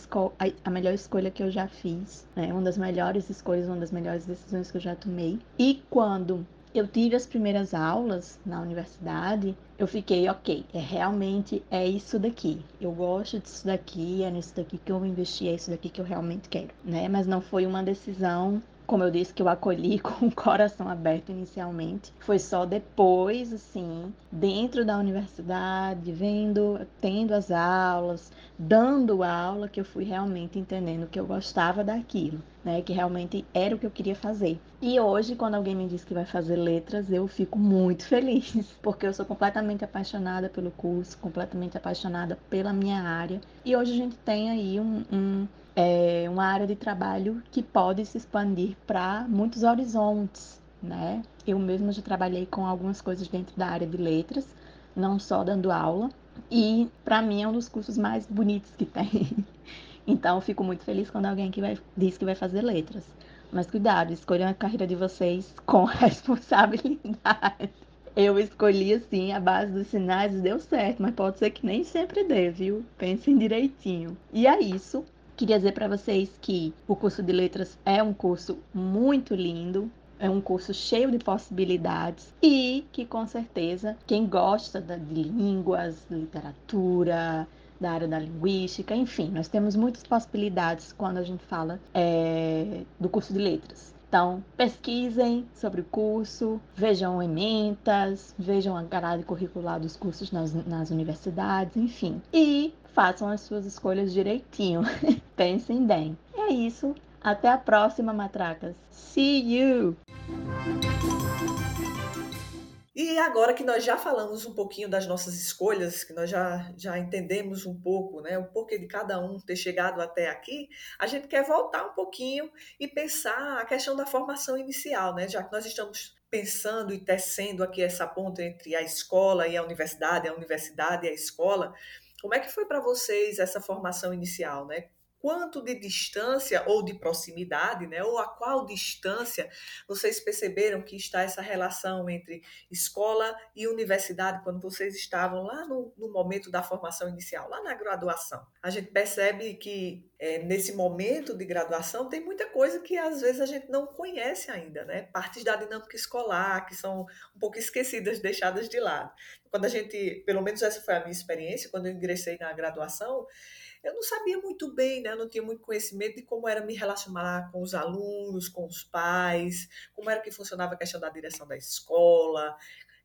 a melhor escolha que eu já fiz, né? Uma das melhores escolhas, uma das melhores decisões que eu já tomei. E quando eu tive as primeiras aulas na universidade, eu fiquei, ok, é realmente é isso daqui. Eu gosto disso daqui, é nisso daqui que eu vou investir, é isso daqui que eu realmente quero, né? Mas não foi uma decisão como eu disse, que eu acolhi com o coração aberto inicialmente. Foi só depois, assim, dentro da universidade, vendo, tendo as aulas, dando aula, que eu fui realmente entendendo que eu gostava daquilo, né? Que realmente era o que eu queria fazer. E hoje, quando alguém me diz que vai fazer letras, eu fico muito feliz, porque eu sou completamente apaixonada pelo curso, completamente apaixonada pela minha área. E hoje a gente tem aí um, um é uma área de trabalho que pode se expandir para muitos horizontes, né? Eu mesma já trabalhei com algumas coisas dentro da área de letras, não só dando aula, e para mim é um dos cursos mais bonitos que tem. Então, fico muito feliz quando alguém que vai, diz que vai fazer letras. Mas cuidado, escolham a carreira de vocês com responsabilidade. Eu escolhi assim a base dos sinais deu certo, mas pode ser que nem sempre dê, viu? Pensem direitinho. E é isso. Queria dizer para vocês que o curso de letras é um curso muito lindo, é um curso cheio de possibilidades e que com certeza quem gosta de línguas, literatura, da área da linguística, enfim, nós temos muitas possibilidades quando a gente fala é, do curso de letras. Então, pesquisem sobre o curso, vejam ementas, vejam a grade curricular dos cursos nas, nas universidades, enfim. E façam as suas escolhas direitinho. Pensem bem. É isso. Até a próxima, matracas. See you! E agora que nós já falamos um pouquinho das nossas escolhas, que nós já, já entendemos um pouco né, o porquê de cada um ter chegado até aqui, a gente quer voltar um pouquinho e pensar a questão da formação inicial, né, já que nós estamos pensando e tecendo aqui essa ponta entre a escola e a universidade, a universidade e a escola. Como é que foi para vocês essa formação inicial, né? Quanto de distância ou de proximidade, né? Ou a qual distância vocês perceberam que está essa relação entre escola e universidade quando vocês estavam lá no, no momento da formação inicial, lá na graduação? A gente percebe que é, nesse momento de graduação tem muita coisa que às vezes a gente não conhece ainda, né? Partes da dinâmica escolar que são um pouco esquecidas, deixadas de lado. Quando a gente, pelo menos essa foi a minha experiência, quando eu ingressei na graduação, eu não sabia muito bem, né? Não tinha muito conhecimento de como era me relacionar com os alunos, com os pais, como era que funcionava a questão da direção da escola,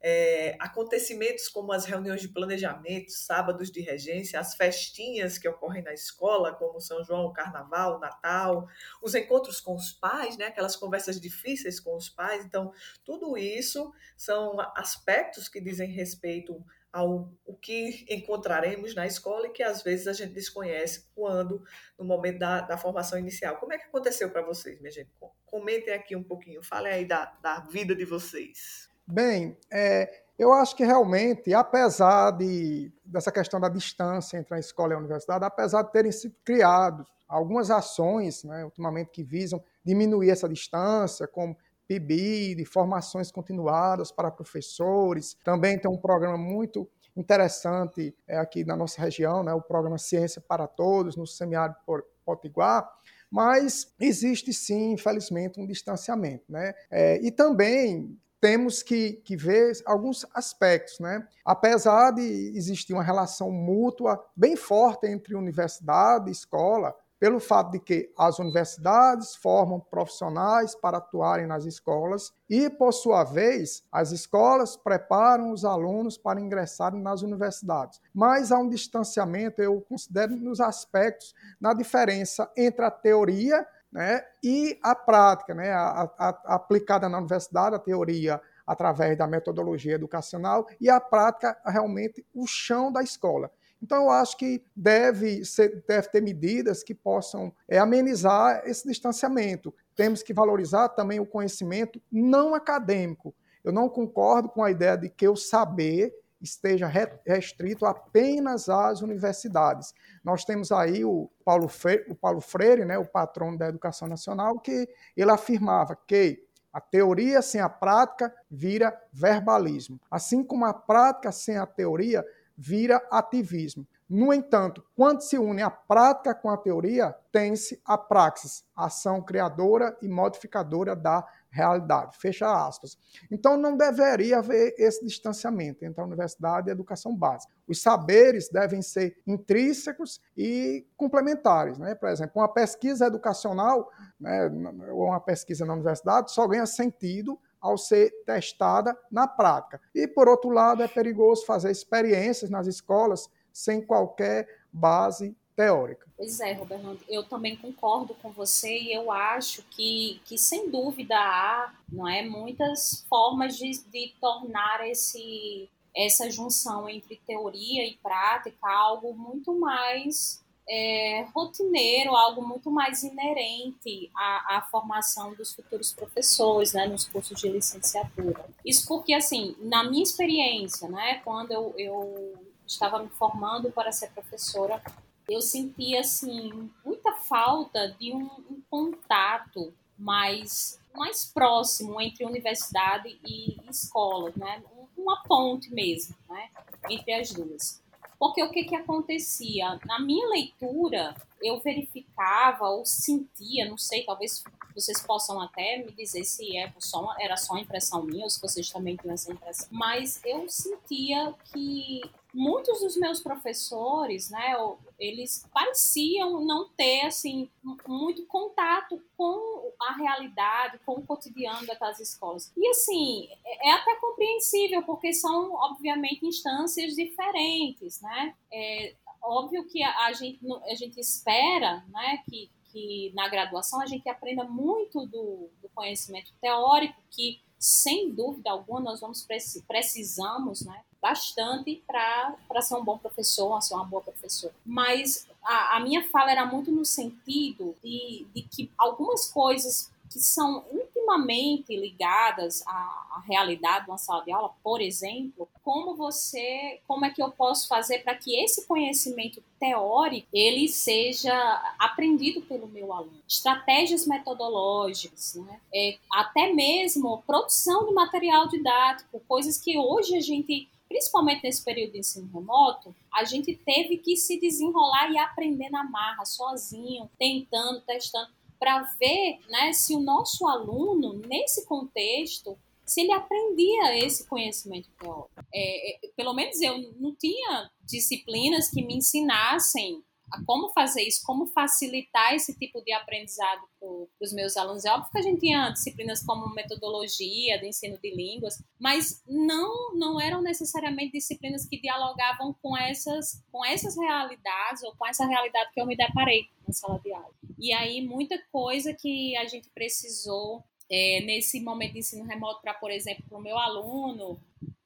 é, acontecimentos como as reuniões de planejamento, sábados de regência, as festinhas que ocorrem na escola, como São João, Carnaval, Natal, os encontros com os pais, né, aquelas conversas difíceis com os pais. Então, tudo isso são aspectos que dizem respeito ao o que encontraremos na escola e que às vezes a gente desconhece quando, no momento da, da formação inicial. Como é que aconteceu para vocês, minha gente? Comentem aqui um pouquinho, falem aí da, da vida de vocês. Bem, é, eu acho que realmente, apesar de, dessa questão da distância entre a escola e a universidade, apesar de terem sido criados algumas ações, né, ultimamente, que visam diminuir essa distância, como PIB, de formações continuadas para professores, também tem um programa muito interessante é, aqui na nossa região, né, o programa Ciência para Todos, no semiárido Potiguar, mas existe sim, infelizmente, um distanciamento. Né? É, e também temos que, que ver alguns aspectos. Né? Apesar de existir uma relação mútua bem forte entre universidade e escola, pelo fato de que as universidades formam profissionais para atuarem nas escolas e, por sua vez, as escolas preparam os alunos para ingressarem nas universidades. Mas há um distanciamento, eu considero, nos aspectos, na diferença entre a teoria né, e a prática, né, a, a, aplicada na universidade, a teoria através da metodologia educacional e a prática realmente o chão da escola. Então, eu acho que deve, ser, deve ter medidas que possam é, amenizar esse distanciamento. Temos que valorizar também o conhecimento não acadêmico. Eu não concordo com a ideia de que o saber esteja restrito apenas às universidades. Nós temos aí o Paulo Freire, o Paulo Freire né, o patrono da educação nacional, que ele afirmava que a teoria sem a prática vira verbalismo. Assim como a prática sem a teoria vira ativismo. No entanto, quando se une a prática com a teoria, tem-se a praxis, ação criadora e modificadora da realidade. Fecha aspas. Então, não deveria haver esse distanciamento entre a universidade e a educação básica. Os saberes devem ser intrínsecos e complementares. Né? Por exemplo, uma pesquisa educacional, né, ou uma pesquisa na universidade, só ganha sentido ao ser testada na prática. E, por outro lado, é perigoso fazer experiências nas escolas sem qualquer base teórica. Pois é, Roberto, eu também concordo com você e eu acho que, que sem dúvida há não é, muitas formas de, de tornar esse, essa junção entre teoria e prática algo muito mais é, rotineiro, algo muito mais inerente à, à, formação dos futuros professores, né, nos cursos de licenciatura. Isso porque, assim, na minha experiência, né, quando eu, eu estava me formando para ser professora, eu sentia, assim, muita falta de um, um contato mais, mais próximo entre universidade e escola, né, uma ponte mesmo, né, entre as duas. Porque o que, que acontecia? Na minha leitura, eu verificava ou sentia, não sei, talvez vocês possam até me dizer se é só, era só impressão minha ou se vocês também tinham essa impressão, mas eu sentia que muitos dos meus professores, né, eles pareciam não ter assim muito contato com a realidade, com o cotidiano daquelas escolas. E assim, é, é até compreensível porque são obviamente instâncias diferentes, né? É óbvio que a gente a gente espera, né, que que na graduação a gente aprenda muito do, do conhecimento teórico que sem dúvida alguma nós vamos precisamos, né, bastante para ser um bom professor, ser uma boa professora. Mas a, a, minha fala era muito no sentido de, de que algumas coisas que são intimamente ligadas à, à, realidade de uma sala de aula, por exemplo, como você, como é que eu posso fazer para que esse conhecimento teórico ele seja aprendido pelo meu aluno? Estratégias metodológicas, né? É, até mesmo produção de material didático, coisas que hoje a gente principalmente nesse período de ensino remoto, a gente teve que se desenrolar e aprender na marra, sozinho, tentando, testando para ver né, se o nosso aluno, nesse contexto, se ele aprendia esse conhecimento teórico. É, é, pelo menos eu não tinha disciplinas que me ensinassem a como fazer isso, como facilitar esse tipo de aprendizado para os meus alunos. É óbvio que a gente tinha disciplinas como metodologia de ensino de línguas, mas não não eram necessariamente disciplinas que dialogavam com essas com essas realidades ou com essa realidade que eu me deparei na sala de aula. E aí muita coisa que a gente precisou é, nesse momento de ensino remoto para, por exemplo, para o meu aluno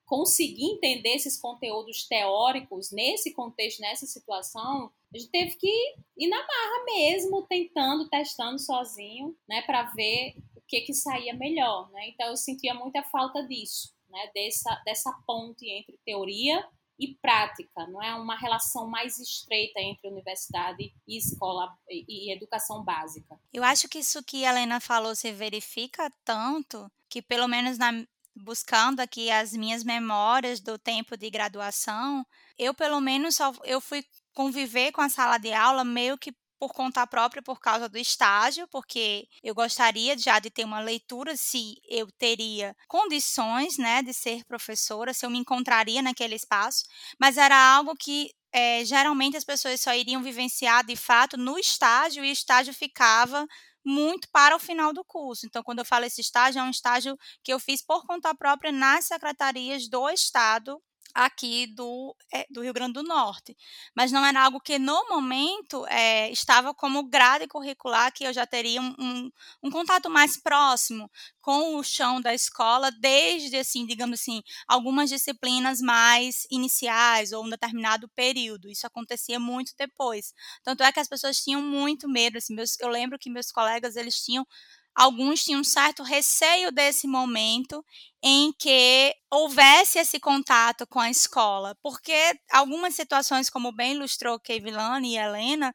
conseguir entender esses conteúdos teóricos nesse contexto, nessa situação, a gente teve que ir na marra mesmo, tentando, testando sozinho, né, para ver o que que saía melhor, né? Então eu sentia muita falta disso, né, dessa dessa ponte entre teoria e prática, não é uma relação mais estreita entre universidade e escola e, e educação básica. Eu acho que isso que a Helena falou se verifica tanto que pelo menos na buscando aqui as minhas memórias do tempo de graduação, eu pelo menos só, eu fui conviver com a sala de aula meio que por conta própria por causa do estágio, porque eu gostaria já de ter uma leitura se eu teria condições, né, de ser professora, se eu me encontraria naquele espaço, mas era algo que é, geralmente as pessoas só iriam vivenciar de fato no estágio e o estágio ficava muito para o final do curso. Então, quando eu falo esse estágio, é um estágio que eu fiz por conta própria nas secretarias do Estado aqui do, é, do Rio Grande do Norte. Mas não era algo que, no momento, é, estava como grade curricular, que eu já teria um, um, um, contato mais próximo com o chão da escola, desde, assim, digamos assim, algumas disciplinas mais iniciais ou um determinado período. Isso acontecia muito depois. Tanto é que as pessoas tinham muito medo. Assim, meus, eu lembro que meus colegas, eles tinham alguns tinham um certo receio desse momento em que houvesse esse contato com a escola, porque algumas situações, como bem ilustrou Kevilane e Helena,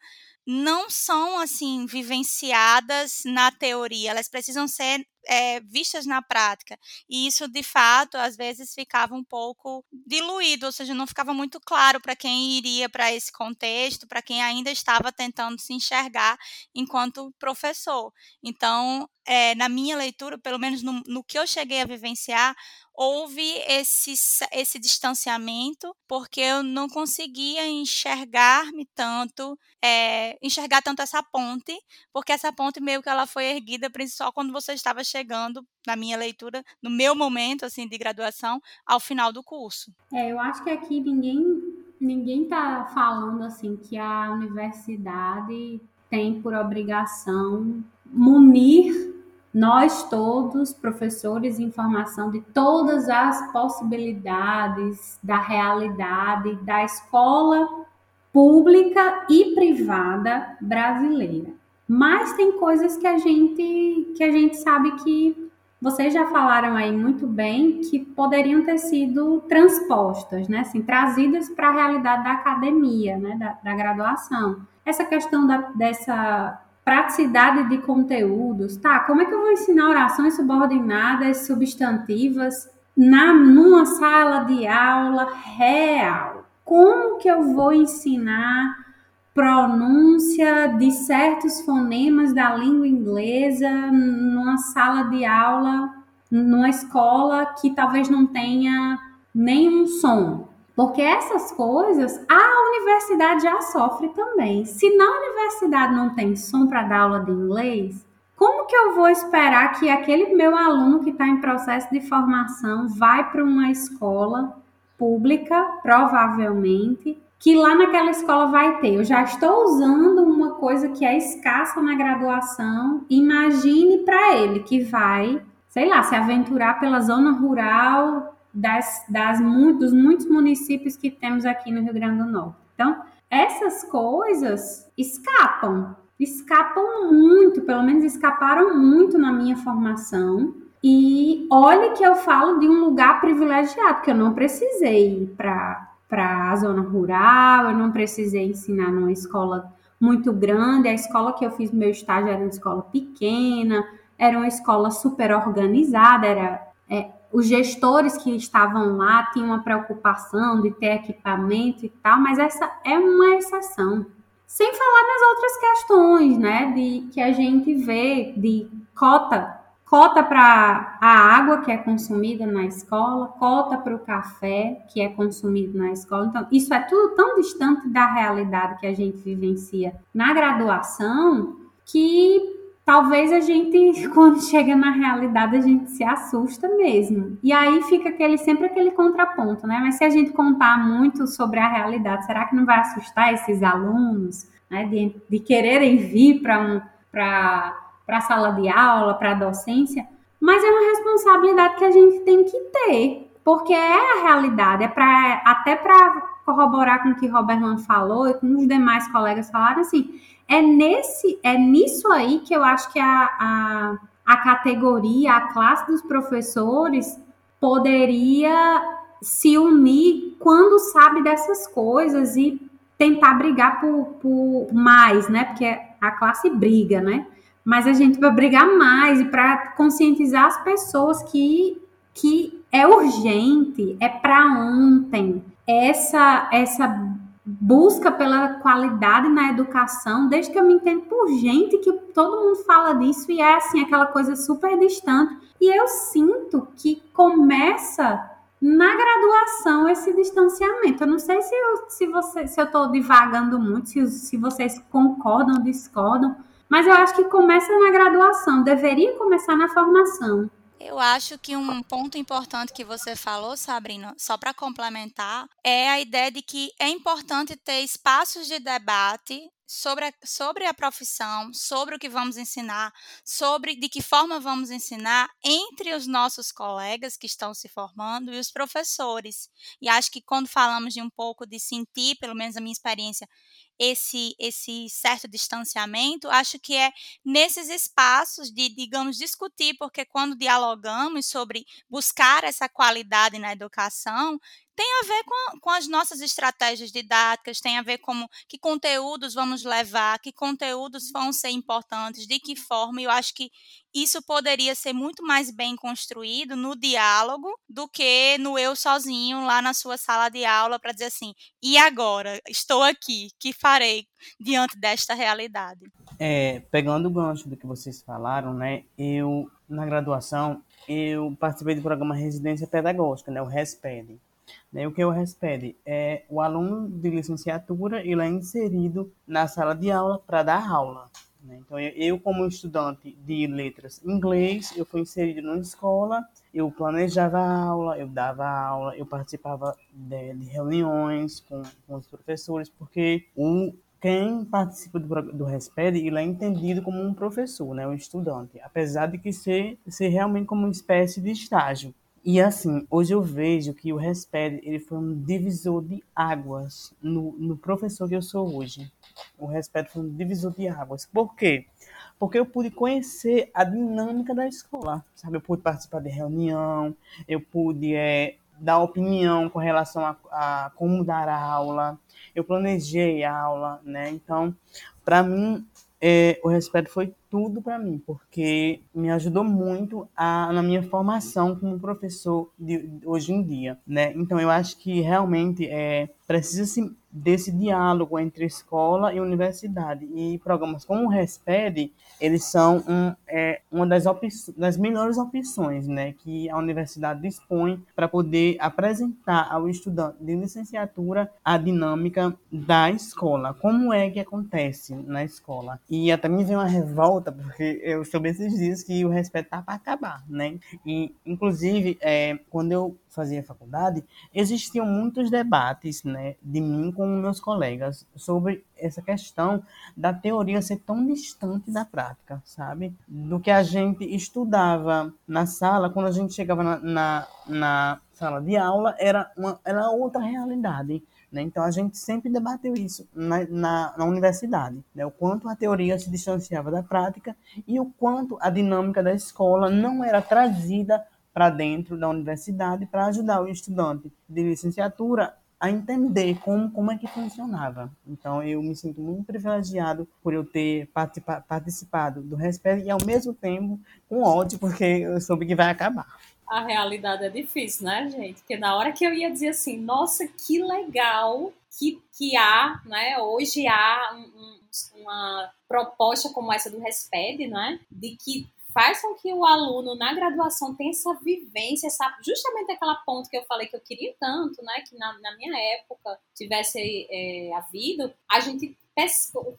não são assim vivenciadas na teoria, elas precisam ser é, vistas na prática. E isso, de fato, às vezes ficava um pouco diluído, ou seja, não ficava muito claro para quem iria para esse contexto, para quem ainda estava tentando se enxergar enquanto professor. Então, é, na minha leitura, pelo menos no, no que eu cheguei a vivenciar, houve esse, esse distanciamento, porque eu não conseguia enxergar-me tanto, é, enxergar tanto essa ponte, porque essa ponte meio que ela foi erguida só quando você estava chegando, na minha leitura, no meu momento assim de graduação, ao final do curso. É, eu acho que aqui ninguém ninguém está falando assim que a universidade tem por obrigação munir nós todos, professores em formação de todas as possibilidades da realidade da escola pública e privada brasileira. Mas tem coisas que a gente que a gente sabe que vocês já falaram aí muito bem que poderiam ter sido transpostas, né? Assim, trazidas para a realidade da academia, né? Da, da graduação. Essa questão da, dessa praticidade de conteúdos, tá? Como é que eu vou ensinar orações subordinadas, substantivas na numa sala de aula real? Como que eu vou ensinar pronúncia de certos fonemas da língua inglesa numa sala de aula, numa escola que talvez não tenha nenhum som? Porque essas coisas a universidade já sofre também. Se na universidade não tem som para dar aula de inglês, como que eu vou esperar que aquele meu aluno que está em processo de formação vai para uma escola pública, provavelmente, que lá naquela escola vai ter? Eu já estou usando uma coisa que é escassa na graduação. Imagine para ele que vai, sei lá, se aventurar pela zona rural das, das, dos muitos municípios que temos aqui no Rio Grande do Norte. Então, essas coisas escapam, escapam muito, pelo menos escaparam muito na minha formação. E olhe que eu falo de um lugar privilegiado, que eu não precisei ir para a zona rural, eu não precisei ensinar numa escola muito grande. A escola que eu fiz meu estágio era uma escola pequena, era uma escola super organizada, era é, os gestores que estavam lá tinham uma preocupação de ter equipamento e tal, mas essa é uma exceção. Sem falar nas outras questões, né, de que a gente vê de cota, cota para a água que é consumida na escola, cota para o café que é consumido na escola. Então, isso é tudo tão distante da realidade que a gente vivencia na graduação que talvez a gente, quando chega na realidade, a gente se assusta mesmo. E aí fica aquele sempre aquele contraponto, né? Mas se a gente contar muito sobre a realidade, será que não vai assustar esses alunos, né? De, de quererem vir para um, a sala de aula, para a docência? Mas é uma responsabilidade que a gente tem que ter, porque é a realidade, é para até para corroborar com o que Robert Lan falou e com os demais colegas falaram assim é nesse, é nisso aí que eu acho que a, a, a categoria, a classe dos professores poderia se unir quando sabe dessas coisas e tentar brigar por, por mais, né? Porque a classe briga, né? Mas a gente vai brigar mais e para conscientizar as pessoas que, que é urgente, é para ontem. Essa essa busca pela qualidade na educação, desde que eu me entendo por gente que todo mundo fala disso e é assim aquela coisa super distante. E eu sinto que começa na graduação esse distanciamento. Eu não sei se eu, se você, se eu estou divagando muito, se, se vocês concordam discordam, mas eu acho que começa na graduação, deveria começar na formação. Eu acho que um ponto importante que você falou, Sabrina, só para complementar, é a ideia de que é importante ter espaços de debate sobre a, sobre a profissão, sobre o que vamos ensinar, sobre de que forma vamos ensinar entre os nossos colegas que estão se formando e os professores. E acho que quando falamos de um pouco de sentir, pelo menos a minha experiência, esse esse certo distanciamento, acho que é nesses espaços de, digamos, discutir, porque quando dialogamos sobre buscar essa qualidade na educação, tem a ver com, com as nossas estratégias didáticas, tem a ver como que conteúdos vamos levar, que conteúdos vão ser importantes, de que forma. Eu acho que isso poderia ser muito mais bem construído no diálogo do que no eu sozinho lá na sua sala de aula para dizer assim: e agora? Estou aqui, que farei diante desta realidade? É, pegando o gancho do que vocês falaram, né? Eu, na graduação, eu participei do programa Residência Pedagógica, né? O RESPED. Né? O que o RESPED? É o aluno de licenciatura, ele é inserido na sala de aula para dar aula. Né? Então, eu, como estudante de letras inglês, eu fui inserido numa escola, eu planejava a aula, eu dava aula, eu participava de, de reuniões com, com os professores, porque o, quem participa do, do RESPED, ele é entendido como um professor, né, um estudante, apesar de que ser, ser realmente como uma espécie de estágio. E assim, hoje eu vejo que o RESPED ele foi um divisor de águas no, no professor que eu sou hoje. O RESPED foi um divisor de águas. Por quê? Porque eu pude conhecer a dinâmica da escola, sabe? Eu pude participar de reunião, eu pude é, dar opinião com relação a, a como dar a aula, eu planejei a aula, né? Então, para mim, é, o respeito foi tudo para mim, porque me ajudou muito a, na minha formação como professor de, hoje em dia, né? Então eu acho que realmente é precisa desse diálogo entre escola e universidade e programas como o Resped, eles são um, é, uma das, das melhores opções, né, que a universidade dispõe para poder apresentar ao estudante de licenciatura a dinâmica da escola, como é que acontece na escola. E até me vem uma revolta volta, porque eu soube esses dias que o respeito tá para acabar, né? E, inclusive, é, quando eu fazia faculdade, existiam muitos debates, né, de mim com meus colegas sobre essa questão da teoria ser tão distante da prática, sabe? Do que a gente estudava na sala, quando a gente chegava na, na, na sala de aula, era, uma, era outra realidade. Né? Então, a gente sempre debateu isso na, na, na universidade, né? o quanto a teoria se distanciava da prática e o quanto a dinâmica da escola não era trazida para dentro da universidade para ajudar o estudante de licenciatura a entender como, como é que funcionava. Então, eu me sinto muito privilegiado por eu ter participado do respeito e, ao mesmo tempo, com ódio, porque eu soube que vai acabar a realidade é difícil, né, gente? Porque na hora que eu ia dizer assim, nossa, que legal que, que há, né? Hoje há um, um, uma proposta como essa do RESPED, né? De que faz com que o aluno na graduação tenha essa vivência, essa, justamente aquela ponto que eu falei que eu queria tanto, né? Que na, na minha época tivesse é, havido, a gente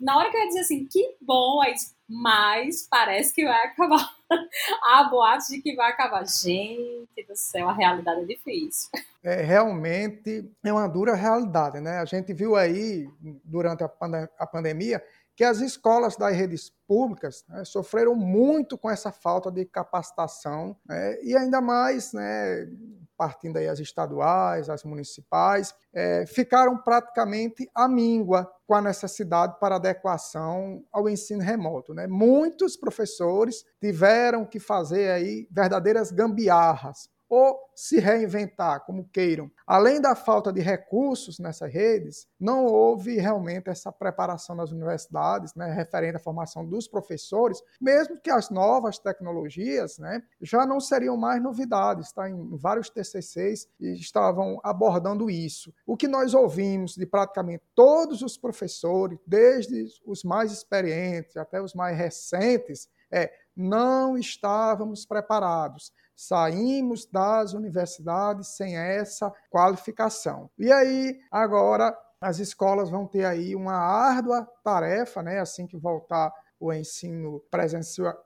na hora que eu ia dizer assim, que bom, aí, mas parece que vai acabar. Há boatos de que vai acabar. Gente do céu, a realidade é difícil. É, realmente é uma dura realidade, né? A gente viu aí, durante a, a pandemia, que as escolas das redes públicas né, sofreram muito com essa falta de capacitação né, e ainda mais, né, partindo aí as estaduais, as municipais, é, ficaram praticamente à míngua com a necessidade para adequação ao ensino remoto. Né? Muitos professores tiveram que fazer aí verdadeiras gambiarras ou se reinventar, como queiram. Além da falta de recursos nessas redes, não houve realmente essa preparação das universidades, né, referente à formação dos professores, mesmo que as novas tecnologias né, já não seriam mais novidades, tá? em vários TCCs estavam abordando isso. O que nós ouvimos de praticamente todos os professores, desde os mais experientes até os mais recentes, é não estávamos preparados saímos das universidades sem essa qualificação. E aí, agora, as escolas vão ter aí uma árdua tarefa, né, assim que voltar o ensino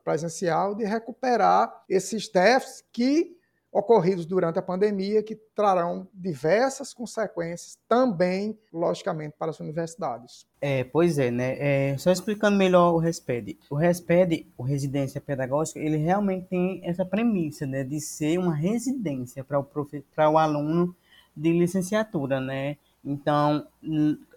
presencial, de recuperar esses déficits que ocorridos durante a pandemia que trarão diversas consequências também, logicamente, para as universidades. É, pois é, né? É, só explicando melhor o RESPED. O RESPED, o Residência Pedagógica, ele realmente tem essa premissa, né, de ser uma residência para o, profe para o aluno de licenciatura, né? Então,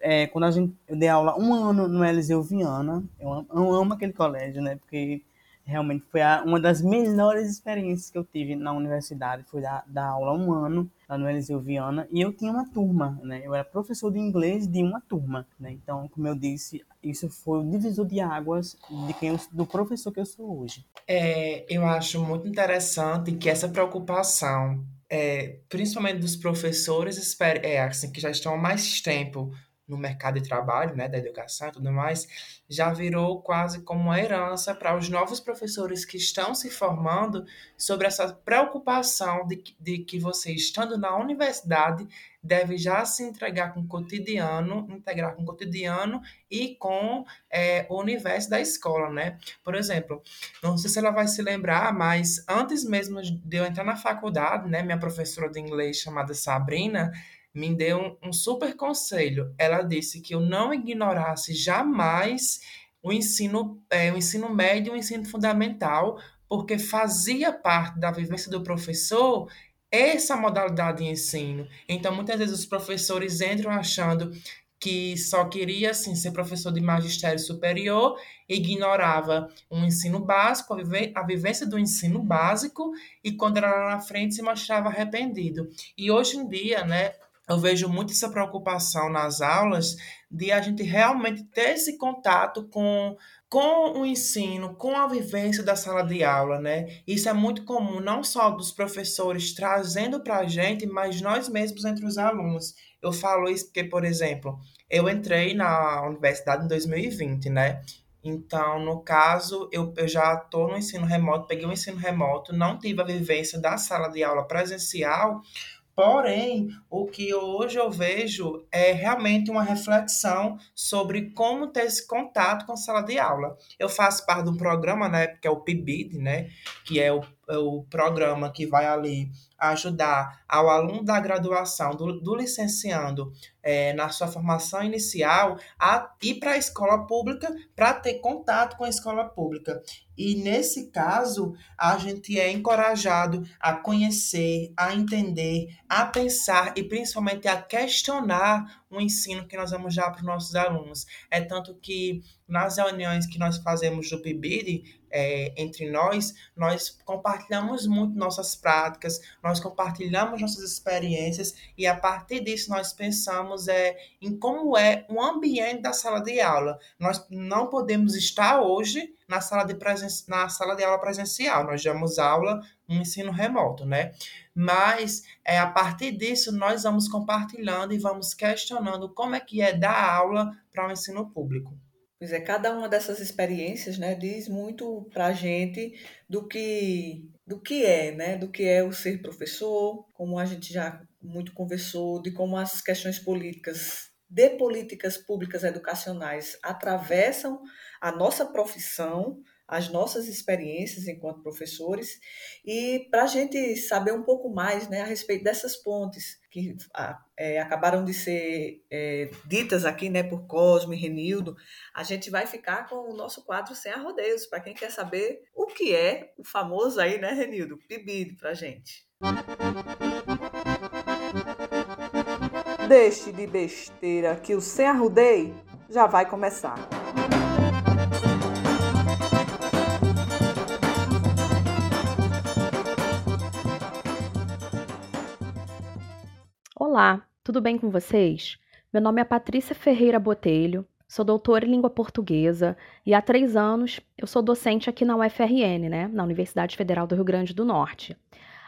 é, quando a gente, eu dei aula um ano no Eliseu Viana, eu amo, eu amo aquele colégio, né? Porque realmente foi a, uma das melhores experiências que eu tive na universidade, foi dar, dar aula um ano lá no Eliseu Viana, e eu tinha uma turma, né? Eu era professor de inglês de uma turma, né? Então, como eu disse, isso foi o divisor de águas de quem eu, do professor que eu sou hoje. É, eu acho muito interessante que essa preocupação, é, principalmente dos professores, é, assim, que já estão há mais tempo no mercado de trabalho, né, da educação e tudo mais, já virou quase como uma herança para os novos professores que estão se formando sobre essa preocupação de, de que você, estando na universidade, deve já se entregar com o cotidiano, integrar com o cotidiano e com é, o universo da escola, né? Por exemplo, não sei se ela vai se lembrar, mas antes mesmo de eu entrar na faculdade, né, minha professora de inglês chamada Sabrina, me deu um, um super conselho. Ela disse que eu não ignorasse jamais o ensino, é, o ensino médio e o ensino fundamental, porque fazia parte da vivência do professor essa modalidade de ensino. Então, muitas vezes os professores entram achando que só queria assim, ser professor de magistério superior, ignorava o ensino básico, a vivência do ensino básico, e quando era lá na frente se mostrava arrependido. E hoje em dia, né, eu vejo muito essa preocupação nas aulas de a gente realmente ter esse contato com, com o ensino, com a vivência da sala de aula, né? Isso é muito comum, não só dos professores trazendo para a gente, mas nós mesmos entre os alunos. Eu falo isso porque, por exemplo, eu entrei na universidade em 2020, né? Então, no caso, eu, eu já estou no ensino remoto, peguei o ensino remoto, não tive a vivência da sala de aula presencial, Porém, o que hoje eu vejo é realmente uma reflexão sobre como ter esse contato com a sala de aula. Eu faço parte de um programa, né, que é o PIBID, né, que é o, o programa que vai ali ajudar ao aluno da graduação, do, do licenciando, é, na sua formação inicial, a ir para a escola pública para ter contato com a escola pública. E nesse caso, a gente é encorajado a conhecer, a entender, a pensar e principalmente a questionar o ensino que nós vamos dar para os nossos alunos. É tanto que nas reuniões que nós fazemos do PIBID, é, entre nós, nós compartilhamos muito nossas práticas, nós compartilhamos nossas experiências e a partir disso nós pensamos é, em como é o ambiente da sala de aula. Nós não podemos estar hoje na sala de, presen na sala de aula presencial, nós damos aula no ensino remoto, né? Mas é, a partir disso nós vamos compartilhando e vamos questionando como é que é dar aula para o ensino público. Pois é, cada uma dessas experiências, né, diz muito para a gente do que, do que é, né, do que é o ser professor, como a gente já muito conversou, de como as questões políticas, de políticas públicas educacionais atravessam a nossa profissão, as nossas experiências enquanto professores e para a gente saber um pouco mais né, a respeito dessas pontes que é, acabaram de ser é, ditas aqui né, por Cosme e Renildo, a gente vai ficar com o nosso quadro Sem Arrodeios, para quem quer saber o que é o famoso aí, né, Renildo? PIBID para a gente. Deixe de besteira que o Sem Arrodeio já vai começar. Olá, tudo bem com vocês? Meu nome é Patrícia Ferreira Botelho, sou doutora em língua portuguesa e há três anos eu sou docente aqui na UFRN, né, na Universidade Federal do Rio Grande do Norte.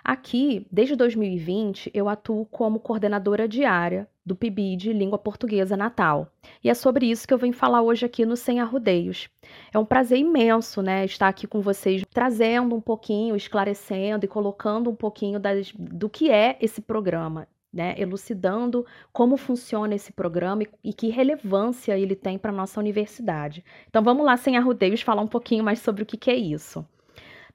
Aqui, desde 2020, eu atuo como coordenadora diária do PIBID Língua Portuguesa Natal. E é sobre isso que eu venho falar hoje aqui no Sem Arrudeios. É um prazer imenso, né, estar aqui com vocês, trazendo um pouquinho, esclarecendo e colocando um pouquinho das, do que é esse programa né, elucidando como funciona esse programa e, e que relevância ele tem para a nossa universidade. Então vamos lá, sem arrudeios, falar um pouquinho mais sobre o que, que é isso.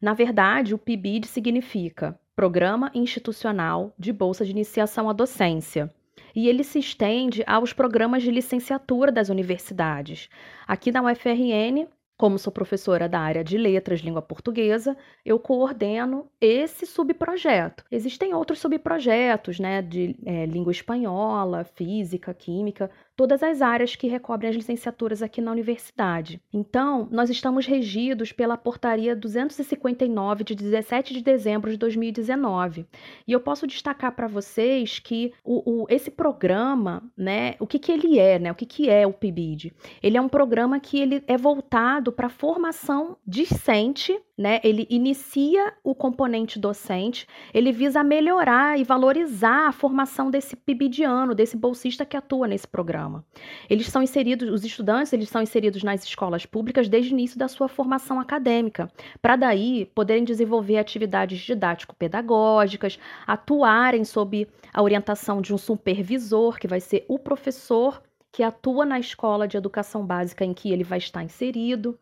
Na verdade, o PIBID significa Programa Institucional de Bolsa de Iniciação à Docência. E ele se estende aos programas de licenciatura das universidades. Aqui na UFRN, Como sou professora da área de letras, língua portuguesa, eu coordeno esse subprojeto. Existem outros subprojetos, né, de é, língua espanhola, física, química, todas as áreas que recobrem as licenciaturas aqui na universidade. Então, nós estamos regidos pela Portaria 259 de 17 de dezembro de 2019. E eu posso destacar para vocês que o, o, esse programa, né, o que, que ele é, né, o que, que é o PIBID? Ele é um programa que ele é voltado para a formação discente né? Ele inicia o componente docente, ele visa melhorar e valorizar a formação desse pibidiano, desse bolsista que atua nesse programa. Eles são inseridos, os estudantes, eles são inseridos nas escolas públicas desde o início da sua formação acadêmica, para daí poderem desenvolver atividades didático-pedagógicas, atuarem sob a orientação de um supervisor, que vai ser o professor que atua na escola de educação básica em que ele vai estar inserido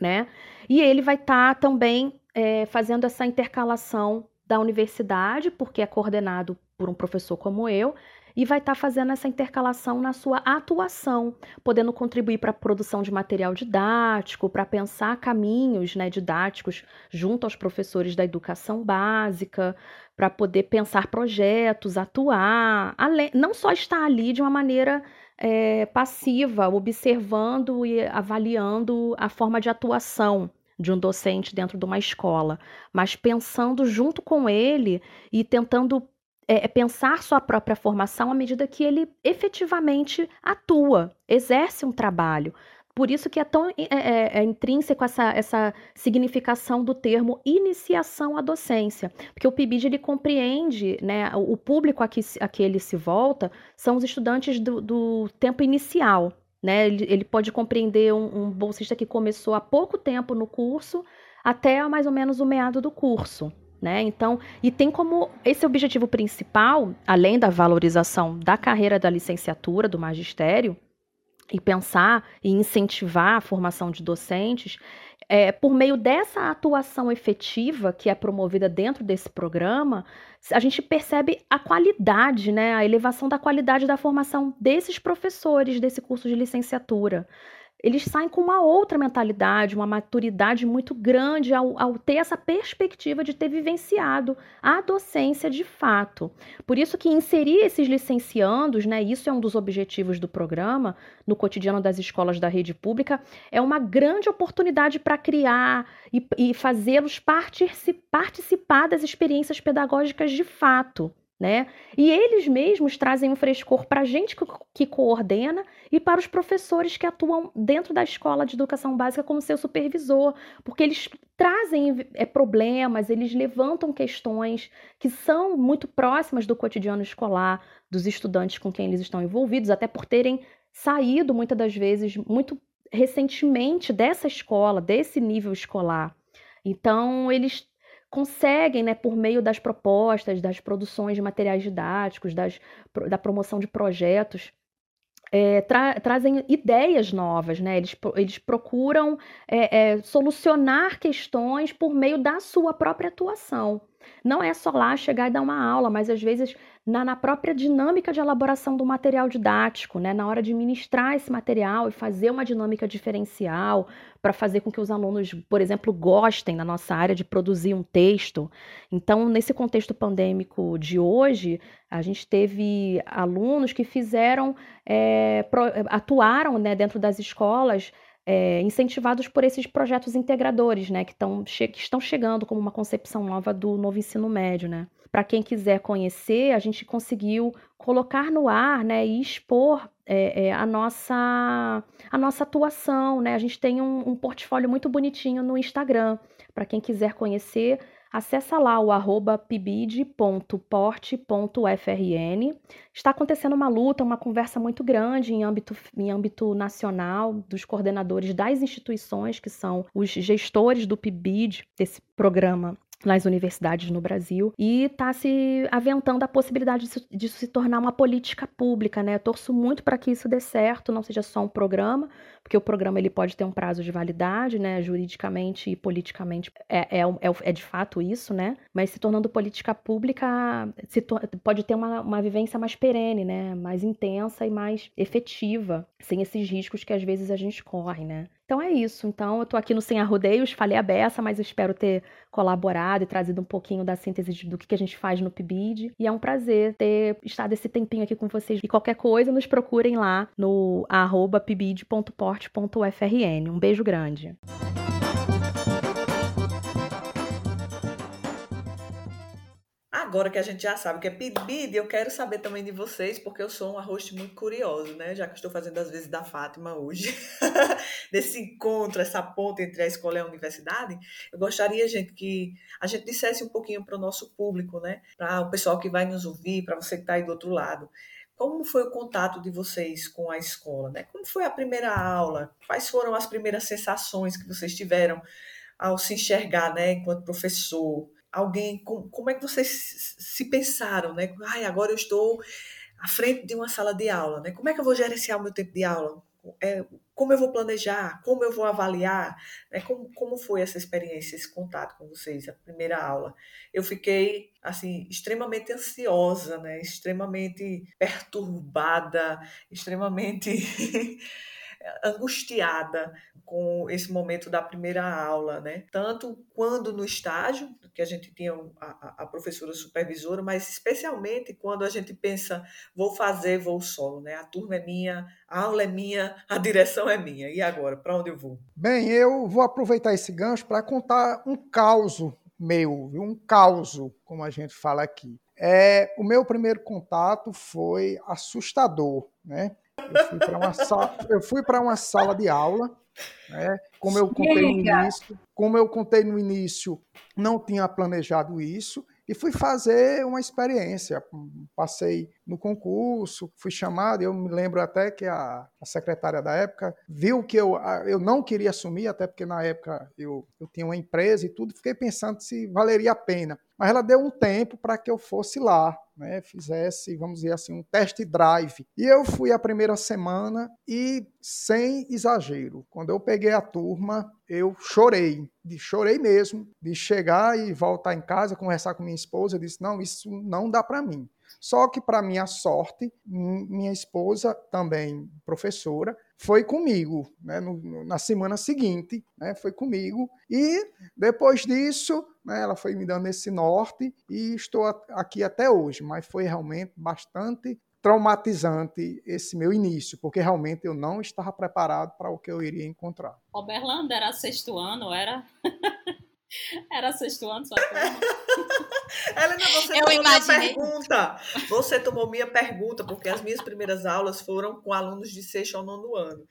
né? E ele vai estar tá também é, fazendo essa intercalação da universidade, porque é coordenado por um professor como eu, e vai estar tá fazendo essa intercalação na sua atuação, podendo contribuir para a produção de material didático, para pensar caminhos né, didáticos junto aos professores da educação básica, para poder pensar projetos, atuar, além, não só estar ali de uma maneira é, passiva, observando e avaliando a forma de atuação de um docente dentro de uma escola, mas pensando junto com ele e tentando é, pensar sua própria formação à medida que ele efetivamente atua, exerce um trabalho. Por isso que é tão é, é, é, intrínseco essa, essa significação do termo iniciação à docência, porque o PIBID ele compreende, né, o público a que, a que ele se volta são os estudantes do, do tempo inicial, né, ele, ele pode compreender um, um bolsista que começou há pouco tempo no curso até mais ou menos o meado do curso. Né? Então, e tem como esse objetivo principal, além da valorização da carreira da licenciatura, do magistério, e pensar e incentivar a formação de docentes, é, por meio dessa atuação efetiva que é promovida dentro desse programa, a gente percebe a qualidade, né, a elevação da qualidade da formação desses professores desse curso de licenciatura eles saem com uma outra mentalidade, uma maturidade muito grande ao, ao, ter essa perspectiva de ter vivenciado a docência de fato. Por isso que inserir esses licenciandos, né, isso é um dos objetivos do programa, no cotidiano das escolas da rede pública, é uma grande oportunidade para criar e, e fazê-los participar das experiências pedagógicas de fato né? E eles mesmos trazem um frescor para a gente que, que, coordena e para os professores que atuam dentro da escola de educação básica como seu supervisor, porque eles trazem é, problemas, eles levantam questões que são muito próximas do cotidiano escolar dos estudantes com quem eles estão envolvidos, até por terem saído muitas das vezes muito recentemente dessa escola, desse nível escolar. Então, eles conseguem, né, por meio das propostas, das produções de materiais didáticos, das, da promoção de projetos, é, tra trazem ideias novas, né? Eles, eles procuram é, é, solucionar questões por meio da sua própria atuação. Não é só lá chegar e dar uma aula, mas às vezes na, na própria dinâmica de elaboração do material didático, né? na hora de ministrar esse material e fazer uma dinâmica diferencial para fazer com que os alunos, por exemplo, gostem na nossa área de produzir um texto. Então, nesse contexto pandêmico de hoje, a gente teve alunos que fizeram, é, atuaram né, dentro das escolas é, incentivados por esses projetos integradores, né, que, tão, que estão chegando como uma concepção nova do novo ensino médio, né. Para quem quiser conhecer, a gente conseguiu colocar no ar, né, e expor é, é, a nossa a nossa atuação, né. A gente tem um, um portfólio muito bonitinho no Instagram. Para quem quiser conhecer, Acessa lá o arroba pibid.porte.frn. Está acontecendo uma luta, uma conversa muito grande em âmbito, em âmbito nacional dos coordenadores das instituições, que são os gestores do PIBID, desse programa nas universidades no Brasil e está se aventando a possibilidade disso, disso, se tornar uma política pública, né? Eu torço muito para que isso dê certo, não seja só um programa, porque o programa ele pode ter um prazo de validade, né? Juridicamente e politicamente é, é, é, é de fato isso, né? Mas se tornando política pública, se pode ter uma, uma vivência mais perene, né? Mais intensa e mais efetiva, sem esses riscos que às vezes a gente corre, né? Então é isso. Então eu estou aqui no Sem Arrodeios, falei a beça, mas espero ter colaborado e trazido um pouquinho da síntese do que a gente faz no PIBID. E é um prazer ter estado esse tempinho aqui com vocês. E qualquer coisa, nos procurem lá no arroba. Um beijo grande. Agora que a gente já sabe o que é PIBID, eu quero saber também de vocês, porque eu sou uma host muito curiosa, né? Já que estou fazendo às vezes da Fátima hoje, desse encontro, essa ponte entre a escola e a universidade, eu gostaria, gente, que a gente dissesse um pouquinho para o nosso público, né? Para o pessoal que vai nos ouvir, para você que está aí do outro lado. Como foi o contato de vocês com a escola, né? Como foi a primeira aula? Quais foram as primeiras sensações que vocês tiveram ao se enxergar, né, enquanto professor? Alguém, como, como é que vocês se pensaram, né? Ai, agora eu estou à frente de uma sala de aula, né? Como é que eu vou gerenciar o meu tempo de aula? É, como eu vou planejar? Como eu vou avaliar? Né? Como, como foi essa experiência, esse contato com vocês, a primeira aula? Eu fiquei, assim, extremamente ansiosa, né? Extremamente perturbada, extremamente angustiada com esse momento da primeira aula, né? Tanto quando no estágio, que a gente tinha a, a, professora supervisora, mas especialmente quando a gente pensa, vou fazer voo solo, né? A turma é minha, a aula é minha, a direção é minha. E agora, para onde eu vou? Bem, eu vou aproveitar esse gancho para contar um caos meu, um caos, como a gente fala aqui. É, o meu primeiro contato foi assustador, né? Eu fui para uma, sala, eu fui para uma sala de aula, né? Como eu contei no início, como eu contei no início, não tinha planejado isso e fui fazer uma experiência. Passei no concurso, fui chamado, eu me lembro até que a, a, secretária da época viu que eu, eu não queria assumir, até porque na época eu, eu tinha uma empresa e tudo, fiquei pensando se valeria a pena. Mas ela deu um tempo para que eu fosse lá, né, fizesse, vamos dizer assim, um test drive. E eu fui a primeira semana e, sem exagero, quando eu peguei a turma, eu chorei, de, chorei mesmo, de chegar e voltar em casa, conversar com minha esposa, eu disse, não, isso não dá para mim. Só que, para minha sorte, minha esposa, também professora, foi comigo, né, no, na semana seguinte, né, foi comigo. E depois disso, né, ela foi me dando esse norte e estou aqui até hoje. Mas foi realmente bastante traumatizante esse meu início, porque realmente eu não estava preparado para o que eu iria encontrar. Oberlândia era sexto ano, era? Era sexto ano, sua Helena, você eu tomou imaginei. minha pergunta. Você tomou minha pergunta, porque as minhas primeiras aulas foram com alunos de sexto ao nono ano.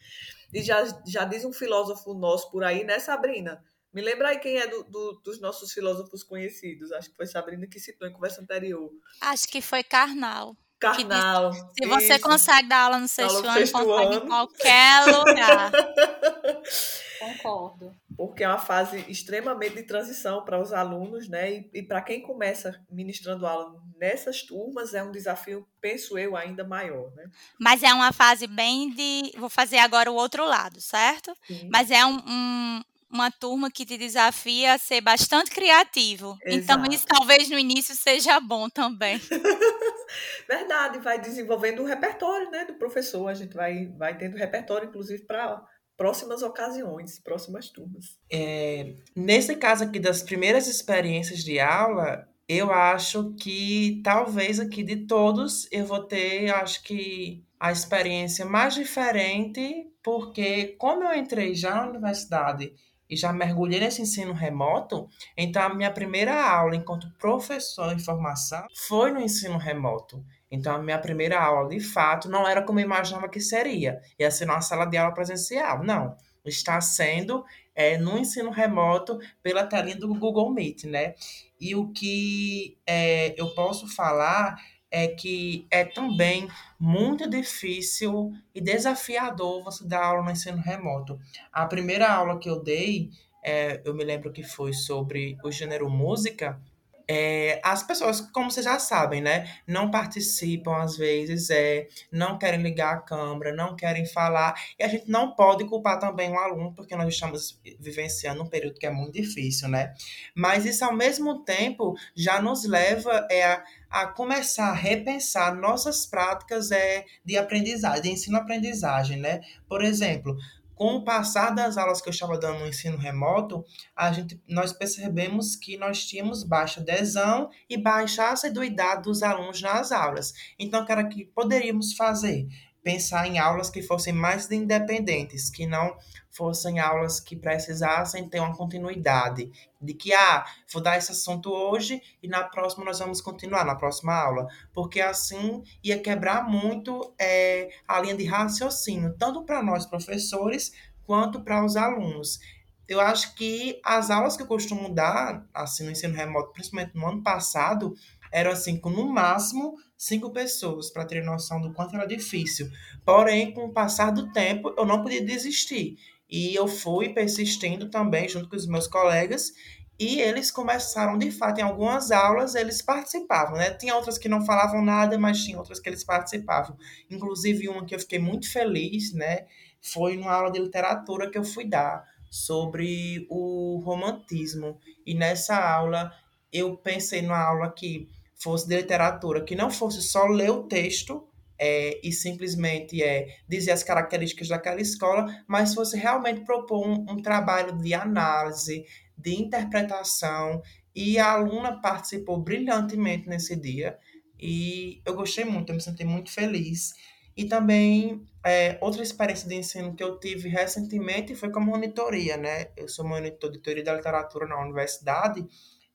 E já, já diz um filósofo nosso por aí, né, Sabrina? Me lembra aí quem é do, do, dos nossos filósofos conhecidos. Acho que foi Sabrina que citou em conversa anterior. Acho que foi Karnal. Karnal. Diz, se você isso. consegue dar aula no sexto aula ano, consegue ano. em qualquer lugar. Concordo. Porque é uma fase extremamente de transição para os alunos, né? E, e para quem começa ministrando aula nessas turmas, é um desafio, penso eu, ainda maior, né? Mas é uma fase bem de. Vou fazer agora o outro lado, certo? Sim. Mas é um, um uma turma que te desafia a ser bastante criativo. Exato. Então, isso talvez no início seja bom também. Verdade, vai desenvolvendo o repertório né, do professor. A gente vai, vai tendo repertório, inclusive, para próximas ocasiões, próximas turmas. É, nesse caso aqui das primeiras experiências de aula, eu acho que talvez aqui de todos eu vou ter, acho que a experiência mais diferente, porque como eu entrei já na universidade e já mergulhei nesse ensino remoto, então a minha primeira aula enquanto professor em formação foi no ensino remoto. Então, a minha primeira aula, de fato, não era como eu imaginava que seria. Ia ser numa sala de aula presencial. Não. Está sendo é, no ensino remoto pela telinha do Google Meet, né? E o que é, eu posso falar é que é também muito difícil e desafiador você dar aula no ensino remoto. A primeira aula que eu dei, é, eu me lembro que foi sobre o gênero música, é, as pessoas, como vocês já sabem, né, não participam às vezes, é, não querem ligar a câmera, não querem falar, e a gente não pode culpar também o aluno, porque nós estamos vivenciando um período que é muito difícil, né? Mas isso, ao mesmo tempo, já nos leva é, a, a começar a repensar nossas práticas é, de aprendizagem, de ensino-aprendizagem, né? Por exemplo, com o passar das aulas que eu estava dando no ensino remoto, a gente, nós percebemos que nós tínhamos baixa adesão e baixa assiduidade dos alunos nas aulas. Então, o que era que poderíamos fazer? Pensar em aulas que fossem mais independentes, que não fossem aulas que precisassem ter uma continuidade, de que, ah, vou dar esse assunto hoje e na próxima nós vamos continuar, na próxima aula, porque assim ia quebrar muito é, a linha de raciocínio, tanto para nós professores quanto para os alunos. Eu acho que as aulas que eu costumo dar, assim, no ensino remoto, principalmente no ano passado, eram assim, com no máximo cinco pessoas, para ter noção do quanto era difícil. Porém, com o passar do tempo, eu não podia desistir. E eu fui persistindo também junto com os meus colegas e eles começaram, de fato, em algumas aulas eles participavam, né? Tinha outras que não falavam nada, mas tinha outras que eles participavam. Inclusive uma que eu fiquei muito feliz, né? Foi numa aula de literatura que eu fui dar sobre o romantismo. E nessa aula eu pensei numa aula que fosse de literatura, que não fosse só ler o texto, é, e simplesmente é, dizer as características daquela escola, mas se você realmente propor um, um trabalho de análise, de interpretação, e a aluna participou brilhantemente nesse dia, e eu gostei muito, eu me senti muito feliz. E também, é, outra experiência de ensino que eu tive recentemente foi como monitoria, né? Eu sou monitor de teoria da literatura na universidade,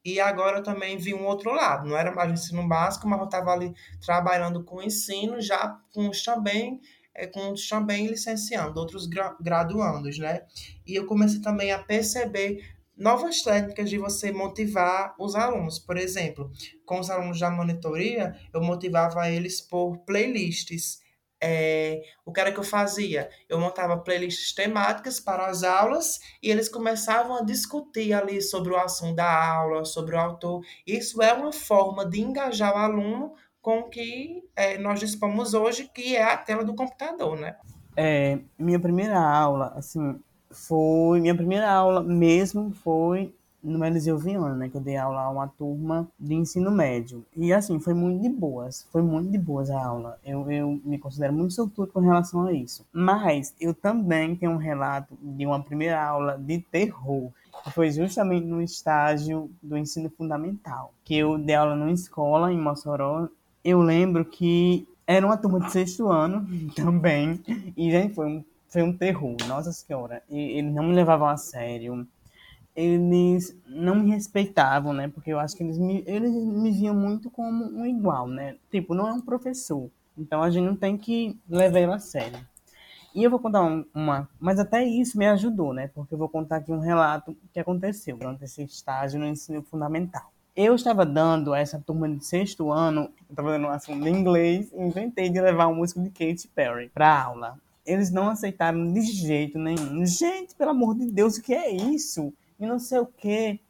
e agora eu também vi um outro lado, não era mais ensino básico, mas eu estava ali trabalhando com ensino, já com os também, é, com os também licenciando, outros gra graduandos, né? E eu comecei também a perceber novas técnicas de você motivar os alunos. Por exemplo, com os alunos da monitoria, eu motivava eles por playlists é, o que era que eu fazia? Eu montava playlists temáticas para as aulas e eles começavam a discutir ali sobre o assunto da aula, sobre o autor. Isso é uma forma de engajar o aluno com o que é, nós dispomos hoje, que é a tela do computador, né? É, minha primeira aula, assim, foi... Minha primeira aula mesmo foi no Eliseu Viana, né, que eu dei aula a uma turma de ensino médio. E assim, foi muito de boas, foi muito de boas a aula. Eu, eu me considero muito sortudo com relação a isso. Mas eu também tenho um relato de uma primeira aula de terror, que foi justamente no estágio do ensino fundamental, que eu dei aula numa escola em Mossoró. Eu lembro que era uma turma de sexto ano também, e gente, foi um, foi um terror, nossa senhora. E eles não me levavam a sério eles não me respeitavam, né? Porque eu acho que eles me, eles me viam muito como um igual, né? Tipo, não é um professor. Então a gente não tem que levar ele a sério. E eu vou contar uma, mas até isso me ajudou, né? Porque eu vou contar aqui um relato que aconteceu durante esse estágio no ensino fundamental. Eu estava dando essa turma de sexto ano, eu estava dando um assunto de inglês, inventei de levar um músico de Katy Perry para aula. Eles não aceitaram de jeito nenhum. Gente, pelo amor de Deus, o que é isso? E não sei o quê,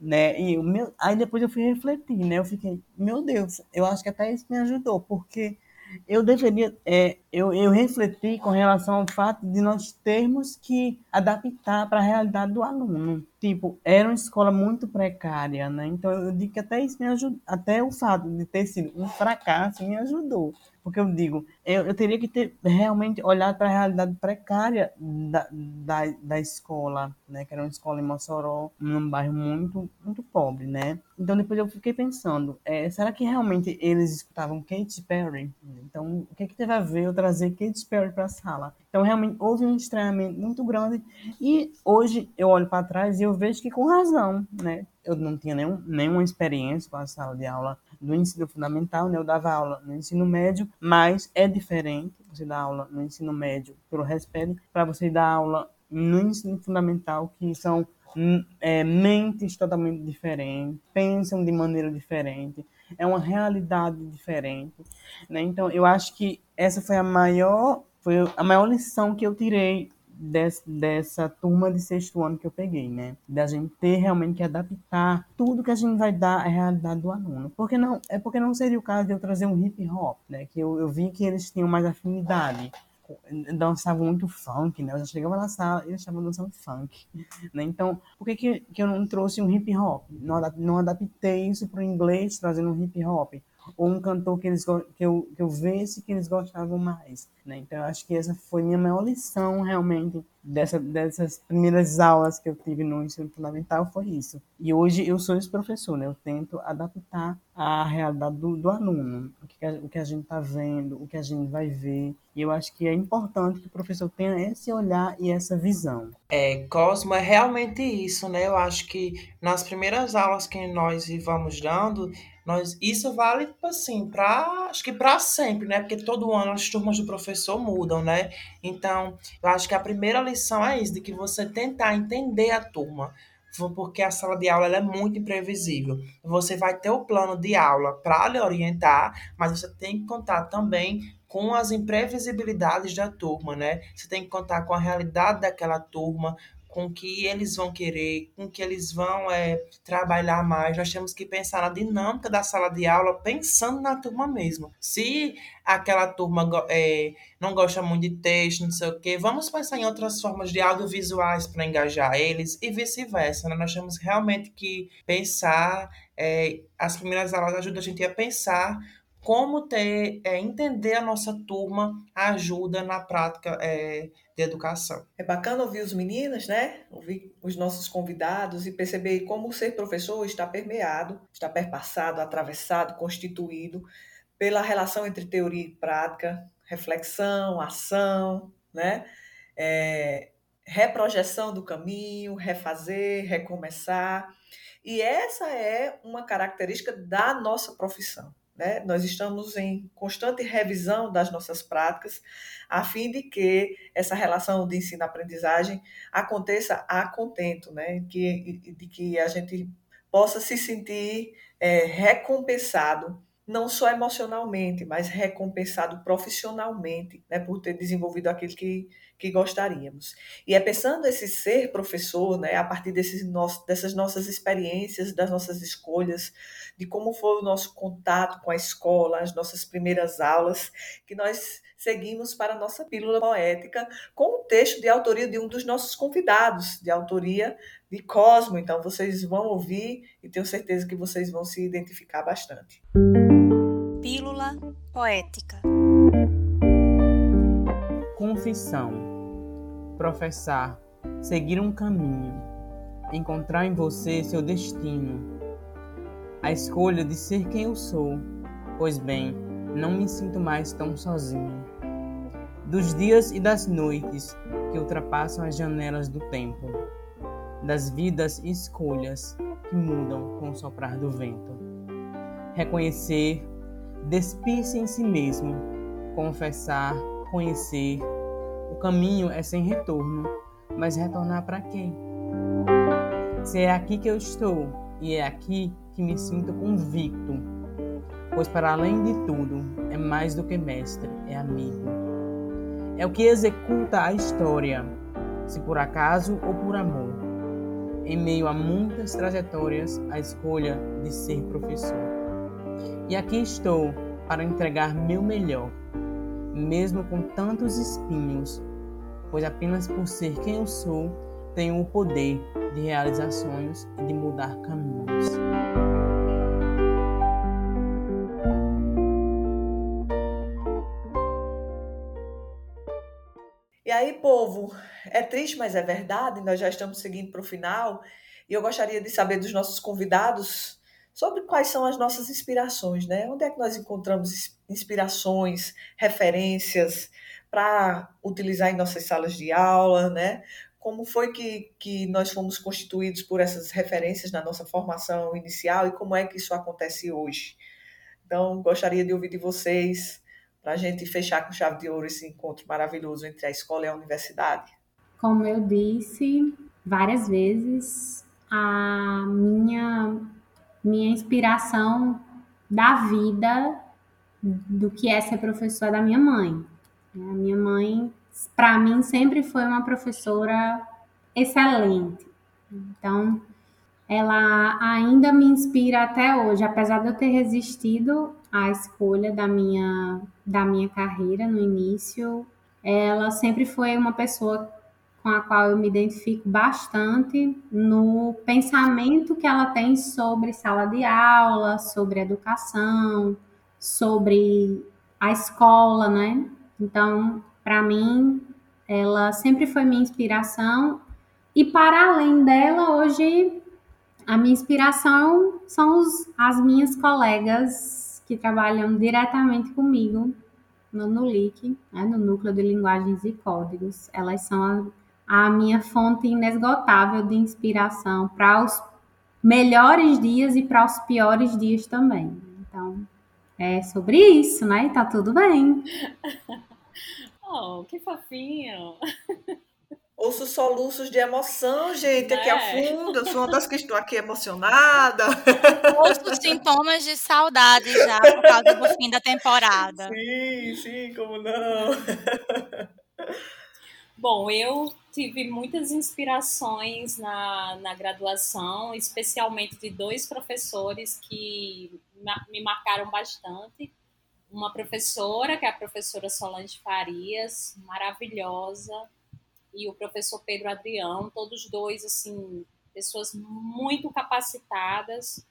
né? E o meu, aí depois eu fui refletir, né? Eu fiquei, meu Deus, eu acho que até isso me ajudou, porque eu deveria, é, eu, eu refleti com relação ao fato de nós termos que adaptar para a realidade do aluno. Tipo, era uma escola muito precária, né? Então eu digo que até isso me ajudou, até o fato de ter sido um fracasso me ajudou. Porque eu digo, eu, eu teria que ter realmente olhado para a realidade precária da, da, da escola, né? Que era uma escola em Mossoró, num bairro muito, muito pobre, né? Então depois eu fiquei pensando, é, será que realmente eles escutavam Katy Perry? Então o que, é que teve a ver eu trazer Katy Perry para a sala? Então realmente houve um estranhamento muito grande e hoje eu olho para trás e eu vejo que com razão, né? Eu não tinha nenhum, nenhuma experiência com a sala de aula do ensino fundamental, né? Eu dava aula no ensino médio, mas é diferente você dar aula no ensino médio pelo respeito para você dar aula no ensino fundamental, que são hum, é, mentes totalmente diferentes, pensam de maneira diferente, é uma realidade diferente, né? Então, eu acho que essa foi a maior, foi a maior lição que eu tirei desse, dessa turma de sexto ano que eu peguei, né? Da gente ter realmente que adaptar tudo que a gente vai dar à realidade do aluno. Porque não, é porque não seria o caso de eu trazer um hip hop, né? Que eu, eu vi que eles tinham mais afinidade dançavam muito funk, né? Eu já chegava na sala e eles estavam dançando funk, né? Então, por que, que, que eu não trouxe um hip hop? Não, não adaptei isso para o inglês, trazendo um hip hop? Ou um cantor que, eles, que, eu, que eu visse que eles gostavam mais. Né? Então, eu acho que essa foi minha maior lição, realmente, dessa, dessas primeiras aulas que eu tive no ensino fundamental foi isso. E hoje eu sou esse professor, né? Eu tento adaptar a realidade do, do aluno, o que, o que a gente está vendo, o que a gente vai ver. E eu acho que é importante que o professor tenha esse olhar e essa visão. É, Cosmo, é realmente isso, né? Eu acho que nas primeiras aulas que nós vamos dando, nós, isso vale, tipo assim, para acho que para sempre, né? Porque todo ano as turmas do professor mudam, né? Então, eu acho que a primeira lição é isso, de que você tentar entender a turma porque a sala de aula é muito imprevisível. Você vai ter o plano de aula para lhe orientar, mas você tem que contar também com as imprevisibilidades da turma, né? Você tem que contar com a realidade daquela turma, com que eles vão querer, com que eles vão é, trabalhar mais. Nós temos que pensar na dinâmica da sala de aula, pensando na turma mesmo. Se aquela turma é, não gosta muito de texto, não sei o quê, vamos pensar em outras formas de audiovisuais para engajar eles e vice-versa. Né? Nós temos realmente que pensar, é, as primeiras aulas ajudam a gente a pensar como ter, é, entender a nossa turma ajuda na prática é, de educação. É bacana ouvir os meninos, né? Ouvir os nossos convidados e perceber como ser professor está permeado, está perpassado, atravessado, constituído pela relação entre teoria e prática, reflexão, ação, né? É, reprojeção do caminho, refazer, recomeçar. E essa é uma característica da nossa profissão. Né? Nós estamos em constante revisão das nossas práticas, a fim de que essa relação de ensino-aprendizagem aconteça a contento, né? que, de que a gente possa se sentir é, recompensado, não só emocionalmente, mas recompensado profissionalmente, né? por ter desenvolvido aquilo que, que gostaríamos. E é pensando esse ser professor, né? a partir desses nossos, dessas nossas experiências, das nossas escolhas, de como foi o nosso contato com a escola, as nossas primeiras aulas, que nós seguimos para a nossa pílula poética com um texto de autoria de um dos nossos convidados, de autoria de Cosmo. Então vocês vão ouvir e tenho certeza que vocês vão se identificar bastante. Pílula poética. Confissão. Professar, seguir um caminho, encontrar em você seu destino a escolha de ser quem eu sou. Pois bem, não me sinto mais tão sozinho. Dos dias e das noites que ultrapassam as janelas do tempo, das vidas e escolhas que mudam com o soprar do vento. Reconhecer, despir-se em si mesmo, confessar, conhecer. O caminho é sem retorno, mas retornar para quem? Se é aqui que eu estou e é aqui que me sinto convicto, pois para além de tudo é mais do que mestre, é amigo. É o que executa a história, se por acaso ou por amor. Em meio a muitas trajetórias, a escolha de ser professor. E aqui estou para entregar meu melhor, mesmo com tantos espinhos, pois apenas por ser quem eu sou, tenho o poder de realizar sonhos e de mudar caminhos. E aí, povo, é triste, mas é verdade, nós já estamos seguindo para o final, e eu gostaria de saber dos nossos convidados sobre quais são as nossas inspirações, né? Onde é que nós encontramos inspirações, referências para utilizar em nossas salas de aula, né? Como foi que, que nós fomos constituídos por essas referências na nossa formação inicial e como é que isso acontece hoje? Então, gostaria de ouvir de vocês para a gente fechar com chave de ouro esse encontro maravilhoso entre a escola e a universidade? Como eu disse várias vezes, a minha, minha inspiração da vida, do que é ser professora da minha mãe. A minha mãe, para mim, sempre foi uma professora excelente. Então, ela ainda me inspira até hoje, apesar de eu ter resistido à escolha da minha, da minha carreira no início. Ela sempre foi uma pessoa com a qual eu me identifico bastante no pensamento que ela tem sobre sala de aula, sobre educação, sobre a escola, né? Então, para mim, ela sempre foi minha inspiração e para além dela, hoje a minha inspiração são os, as minhas colegas que trabalham diretamente comigo no NULIC, né, no Núcleo de Linguagens e Códigos. Elas são a minha fonte inesgotável de inspiração para os melhores dias e para os piores dias também. Então, é sobre isso, né? E tá tudo bem. Oh, que fofinho! Ouço soluços de emoção, gente, aqui é. ao fundo. Eu sou uma das que estou aqui emocionada. Ouço sintomas de saudade já por causa do fim da temporada. Sim, sim, como não? Bom, eu tive muitas inspirações na, na graduação, especialmente de dois professores que me marcaram bastante. Uma professora, que é a professora Solange Farias, maravilhosa, e o professor Pedro Adrião, todos dois, assim, pessoas muito capacitadas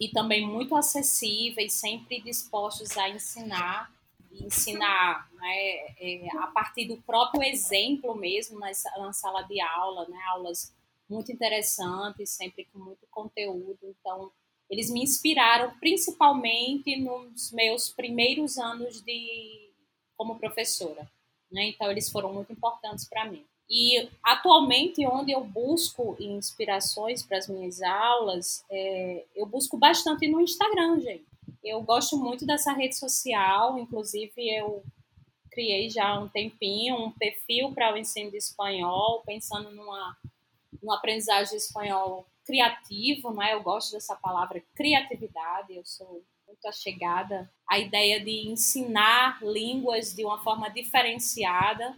e também muito acessíveis, sempre dispostos a ensinar ensinar né, é, a partir do próprio exemplo mesmo na, na sala de aula, né, aulas muito interessantes, sempre com muito conteúdo. Então, eles me inspiraram principalmente nos meus primeiros anos de como professora. Né? Então, eles foram muito importantes para mim. E atualmente, onde eu busco inspirações para as minhas aulas, é, eu busco bastante no Instagram, gente. Eu gosto muito dessa rede social, inclusive eu criei já há um tempinho um perfil para o ensino de espanhol, pensando numa, numa aprendizagem de espanhol criativo, não é? Eu gosto dessa palavra criatividade, eu sou muito achegada à ideia de ensinar línguas de uma forma diferenciada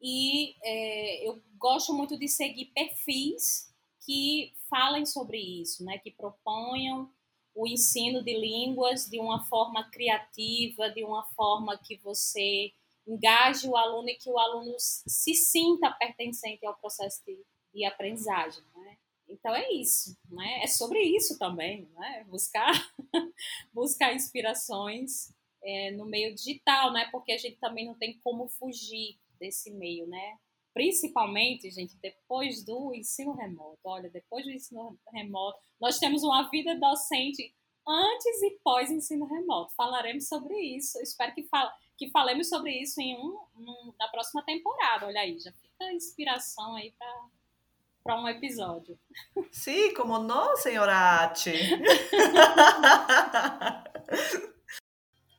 e é, eu gosto muito de seguir perfis que falem sobre isso, né? Que proponham o ensino de línguas de uma forma criativa, de uma forma que você engaje o aluno e que o aluno se sinta pertencente ao processo de, de aprendizagem. Né? Então é isso, né? É sobre isso também, né? Buscar, buscar inspirações é, no meio digital, né? Porque a gente também não tem como fugir desse meio, né? Principalmente, gente, depois do ensino remoto. Olha, depois do ensino remoto, nós temos uma vida docente antes e pós ensino remoto. Falaremos sobre isso. espero que, fal que falemos sobre isso em um, um, na próxima temporada. Olha aí, já fica inspiração aí para para um episódio. Sim, como não, senhora Ati?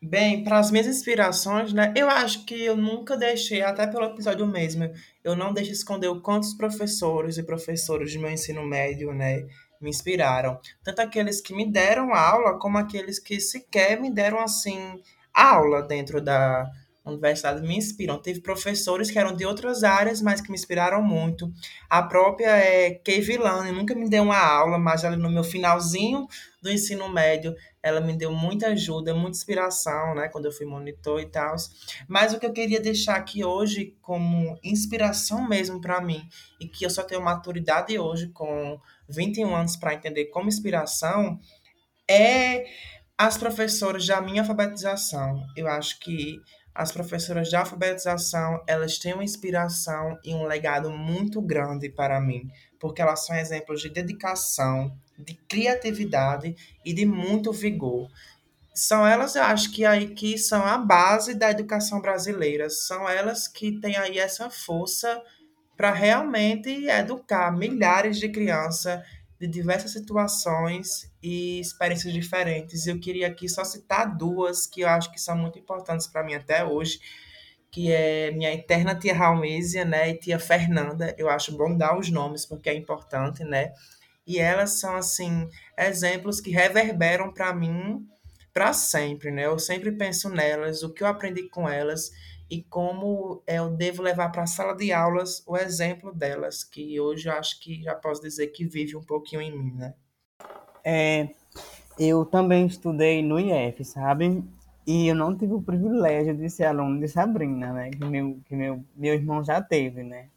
Bem, para as minhas inspirações, né? Eu acho que eu nunca deixei, até pelo episódio mesmo, eu não deixo esconder o quanto os professores e professoras de meu ensino médio, né, me inspiraram. Tanto aqueles que me deram aula, como aqueles que sequer me deram, assim, aula dentro da, universidade me inspiram. Teve professores que eram de outras áreas, mas que me inspiraram muito. A própria é, Kay Villani nunca me deu uma aula, mas ali no meu finalzinho do ensino médio, ela me deu muita ajuda, muita inspiração, né, quando eu fui monitor e tal. Mas o que eu queria deixar aqui hoje como inspiração mesmo para mim, e que eu só tenho maturidade hoje com 21 anos para entender como inspiração, é as professoras da minha alfabetização. Eu acho que as professoras de alfabetização, elas têm uma inspiração e um legado muito grande para mim, porque elas são exemplos de dedicação, de criatividade e de muito vigor. São elas, eu acho que aí que são a base da educação brasileira, são elas que têm aí essa força para realmente educar milhares de crianças de diversas situações e experiências diferentes. Eu queria aqui só citar duas que eu acho que são muito importantes para mim até hoje, que é minha eterna tia Raulmésia, né, e tia Fernanda. Eu acho bom dar os nomes porque é importante, né? E elas são assim exemplos que reverberam para mim para sempre, né? Eu sempre penso nelas, o que eu aprendi com elas e como eu devo levar para a sala de aulas o exemplo delas, que hoje eu acho que já posso dizer que vive um pouquinho em mim, né? É, eu também estudei no IF, sabe? E eu não tive o privilégio de ser aluno de Sabrina, né? Que meu, que meu, meu irmão já teve, né?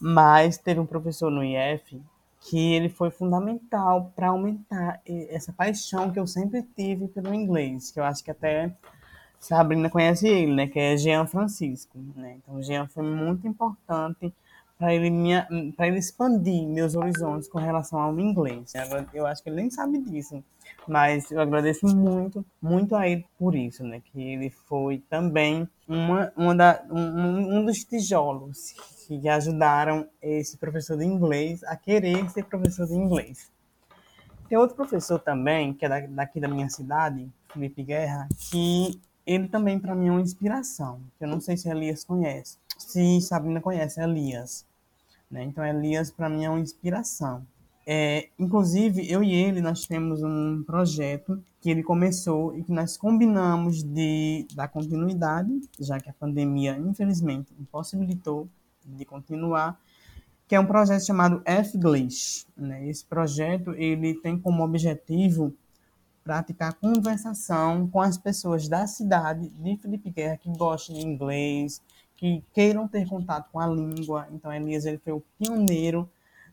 Mas teve um professor no IF que ele foi fundamental para aumentar essa paixão que eu sempre tive pelo inglês, que eu acho que até Sabrina conhece ele, né? Que é Jean Francisco, né? Então, Jean foi muito importante para ele, minha, ele expandir meus horizontes com relação ao inglês. Eu acho que ele nem sabe disso, mas eu agradeço muito, muito a ele por isso, né? Que ele foi também uma, uma da, um, um dos tijolos que ajudaram esse professor de inglês a querer ser professor de inglês. Tem outro professor também, que é daqui da minha cidade, Felipe Guerra, que ele também para mim é uma inspiração. Eu não sei se Elias conhece. Se Sabrina conhece Elias. Né? Então Elias para mim é uma inspiração. É, inclusive, eu e ele, nós temos um projeto que ele começou e que nós combinamos de dar continuidade, já que a pandemia, infelizmente, impossibilitou de continuar, que é um projeto chamado F-Glitch. Né? Esse projeto ele tem como objetivo praticar conversação com as pessoas da cidade de Felipe Guerra que gostem de inglês, que queiram ter contato com a língua. Então, Elias ele foi o pioneiro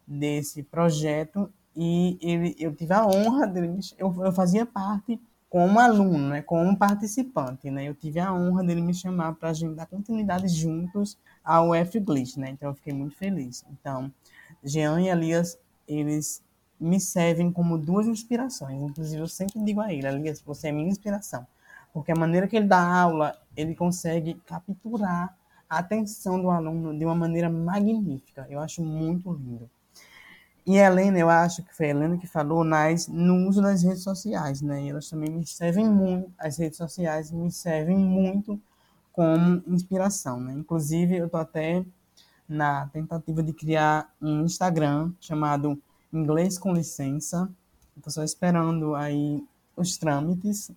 desse projeto e ele, eu tive a honra dele, eu, eu fazia parte como aluno, né, como participante, né, eu tive a honra dele me chamar para a gente dar continuidade juntos ao F-Glitch, né, então eu fiquei muito feliz. Então, Jean e Elias, eles me servem como duas inspirações, inclusive eu sempre digo a ele, Elias, você é minha inspiração, porque a maneira que ele dá aula, ele consegue capturar a atenção do aluno de uma maneira magnífica, eu acho muito lindo. E a Helena, eu acho que foi a Helena que falou nas, no uso das redes sociais, né? E elas também me servem muito, as redes sociais me servem muito como inspiração, né? Inclusive, eu tô até na tentativa de criar um Instagram chamado Inglês com Licença. Estou só esperando aí os trâmites.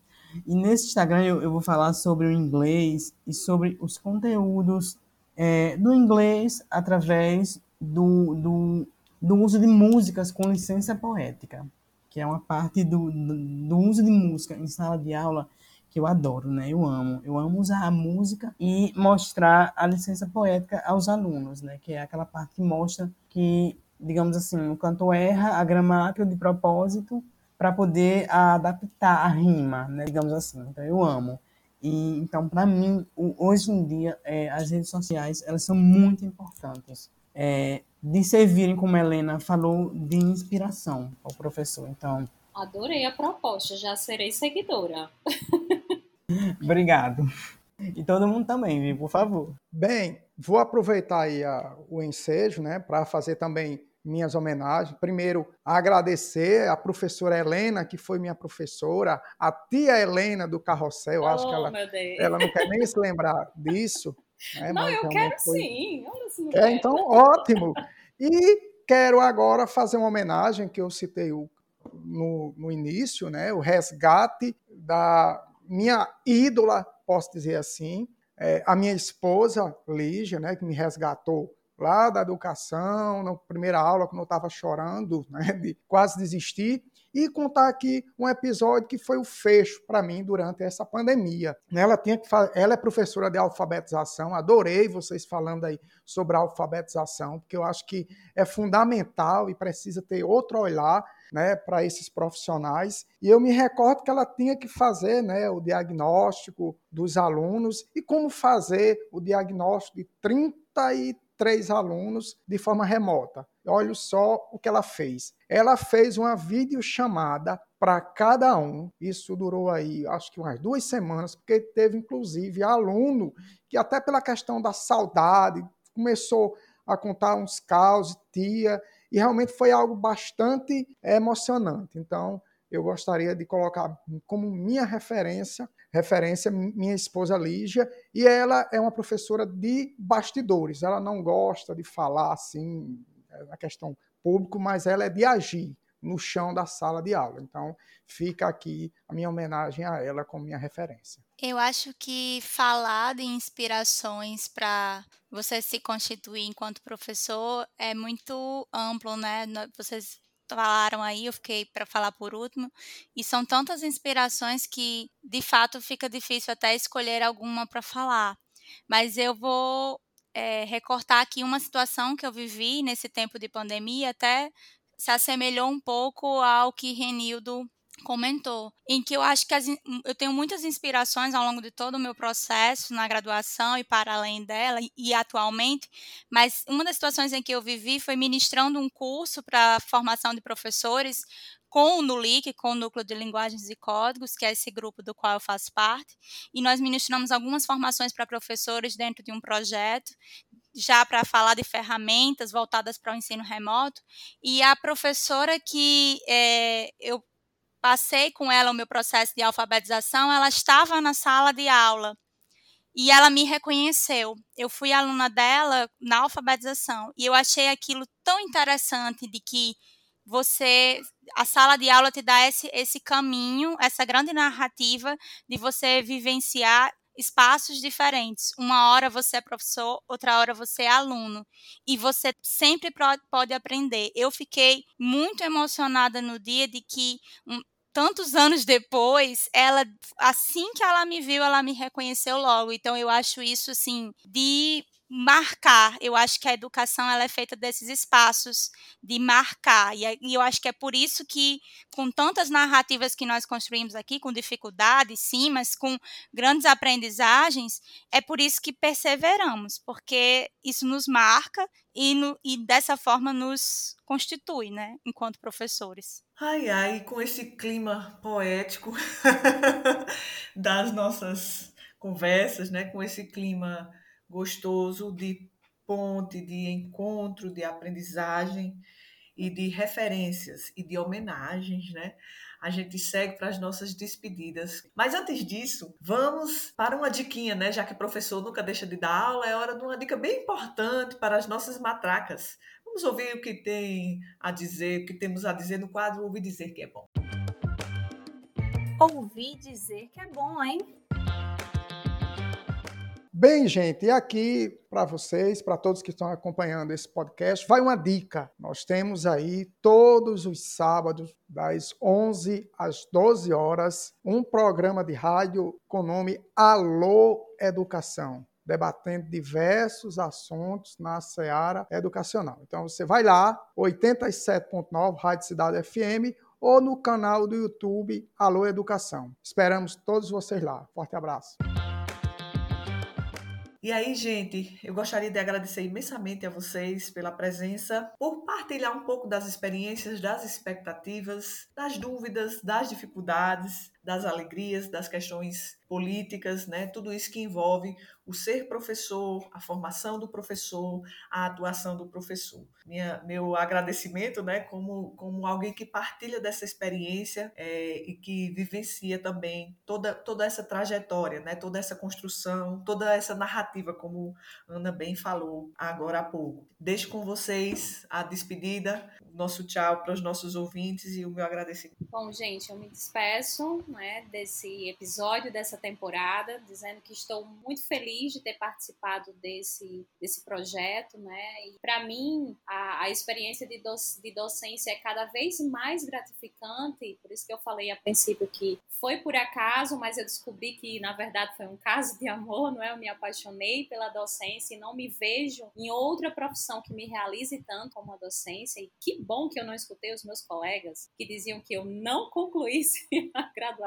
E nesse Instagram eu, eu vou falar sobre o inglês e sobre os conteúdos é, do inglês através do, do do uso de músicas com licença poética, que é uma parte do, do, do, uso de música em sala de aula que eu adoro, né? Eu amo. Eu amo usar a música e mostrar a licença poética aos alunos, né? Que é aquela parte que mostra que, digamos assim, o cantor erra a gramática de propósito para poder adaptar a rima, né? Digamos assim. Então, eu amo. E, então, para mim, hoje em dia, é, as redes sociais, elas são muito importantes. É, de servirem, como a Helena falou, de inspiração ao professor. Então. Adorei a proposta, já serei seguidora. Obrigado. E todo mundo também, viu? Por favor. Bem, vou aproveitar aí a, o ensejo, né, para fazer também minhas homenagens. Primeiro, agradecer a professora Helena, que foi minha professora, a tia Helena do Carrossel, oh, acho que ela, ela não quer nem se lembrar disso. Né, não, eu quero foi... sim. É, então, ótimo. E quero agora fazer uma homenagem que eu citei no, no início, né? o resgate da minha ídola, posso dizer assim, é, a minha esposa, Lígia, né, que me resgatou lá da educação, na primeira aula, quando eu estava chorando, né, de quase desistir e contar aqui um episódio que foi o fecho para mim durante essa pandemia. Ela tinha que ela é professora de alfabetização, adorei vocês falando aí sobre a alfabetização, porque eu acho que é fundamental e precisa ter outro olhar né, para esses profissionais. E eu me recordo que ela tinha que fazer né, o diagnóstico dos alunos e como fazer o diagnóstico de 33 três alunos de forma remota. Olha só o que ela fez. Ela fez uma videochamada para cada um. Isso durou aí, acho que umas duas semanas, porque teve inclusive aluno que até pela questão da saudade começou a contar uns caos, tia, e realmente foi algo bastante emocionante. Então, eu gostaria de colocar como minha referência, referência minha esposa Lígia, e ela é uma professora de bastidores. Ela não gosta de falar assim na questão pública, mas ela é de agir no chão da sala de aula. Então, fica aqui a minha homenagem a ela como minha referência. Eu acho que falar de inspirações para você se constituir enquanto professor é muito amplo, né? Vocês falaram aí, eu fiquei para falar por último, e são tantas inspirações que de fato fica difícil até escolher alguma para falar. Mas eu vou é, recortar aqui uma situação que eu vivi nesse tempo de pandemia, até se assemelhou um pouco ao que Renildo comentou, em que eu acho que as, eu tenho muitas inspirações ao longo de todo o meu processo na graduação e para além dela e atualmente, mas uma das situações em que eu vivi foi ministrando um curso para formação de professores com o NULIC, com o Núcleo de Linguagens e Códigos, que é esse grupo do qual eu faço parte, e nós ministramos algumas formações para professores dentro de um projeto, já para falar de ferramentas voltadas para o ensino remoto, e a professora que é, eu passei com ela o meu processo de alfabetização, ela estava na sala de aula e ela me reconheceu. Eu fui aluna dela na alfabetização e eu achei aquilo tão interessante de que você a sala de aula te dá esse, esse caminho, essa grande narrativa de você vivenciar espaços diferentes. Uma hora você é professor, outra hora você é aluno. E você sempre pode aprender. Eu fiquei muito emocionada no dia de que. Um, tantos anos depois, ela assim que ela me viu, ela me reconheceu logo. Então eu acho isso assim de marcar. Eu acho que a educação ela é feita desses espaços de marcar. E, eu acho que é por isso que, com tantas narrativas que nós construímos aqui, com dificuldades, sim, mas com grandes aprendizagens, é por isso que perseveramos, porque isso nos marca e, no, e dessa forma nos constitui, né, enquanto professores. Ai, ai, com esse clima poético das nossas conversas, né, com esse clima gostoso de ponte, de encontro, de aprendizagem e de referências e de homenagens, né? A gente segue para as nossas despedidas. Mas antes disso, vamos para uma diquinha, né? Já que o professor nunca deixa de dar aula, é hora de uma dica bem importante para as nossas matracas. Vamos ouvir o que tem a dizer, o que temos a dizer no quadro Ouvir Dizer que é bom. Ouvir dizer que é bom, hein? Bem, gente, e aqui para vocês, para todos que estão acompanhando esse podcast, vai uma dica. Nós temos aí todos os sábados, das 11 às 12 horas, um programa de rádio com o nome Alô Educação debatendo diversos assuntos na seara educacional. Então você vai lá, 87.9 Rádio Cidade FM ou no canal do YouTube Alô Educação. Esperamos todos vocês lá. Forte abraço. E aí, gente, eu gostaria de agradecer imensamente a vocês pela presença, por partilhar um pouco das experiências, das expectativas, das dúvidas, das dificuldades, das alegrias, das questões políticas, né? Tudo isso que envolve o ser professor, a formação do professor, a atuação do professor. Minha, meu agradecimento, né? Como, como alguém que partilha dessa experiência é, e que vivencia também toda, toda essa trajetória, né? Toda essa construção, toda essa narrativa, como Ana bem falou agora há pouco. Deixo com vocês a despedida, nosso tchau para os nossos ouvintes e o meu agradecimento. Bom, gente, eu me despeço né, desse episódio, dessa temporada, dizendo que estou muito feliz de ter participado desse, desse projeto. Né, e para mim, a, a experiência de, doc, de docência é cada vez mais gratificante, por isso que eu falei a princípio que foi por acaso, mas eu descobri que na verdade foi um caso de amor, não é? Eu me apaixonei pela docência e não me vejo em outra profissão que me realize tanto como a docência. E que bom que eu não escutei os meus colegas que diziam que eu não concluísse a graduação,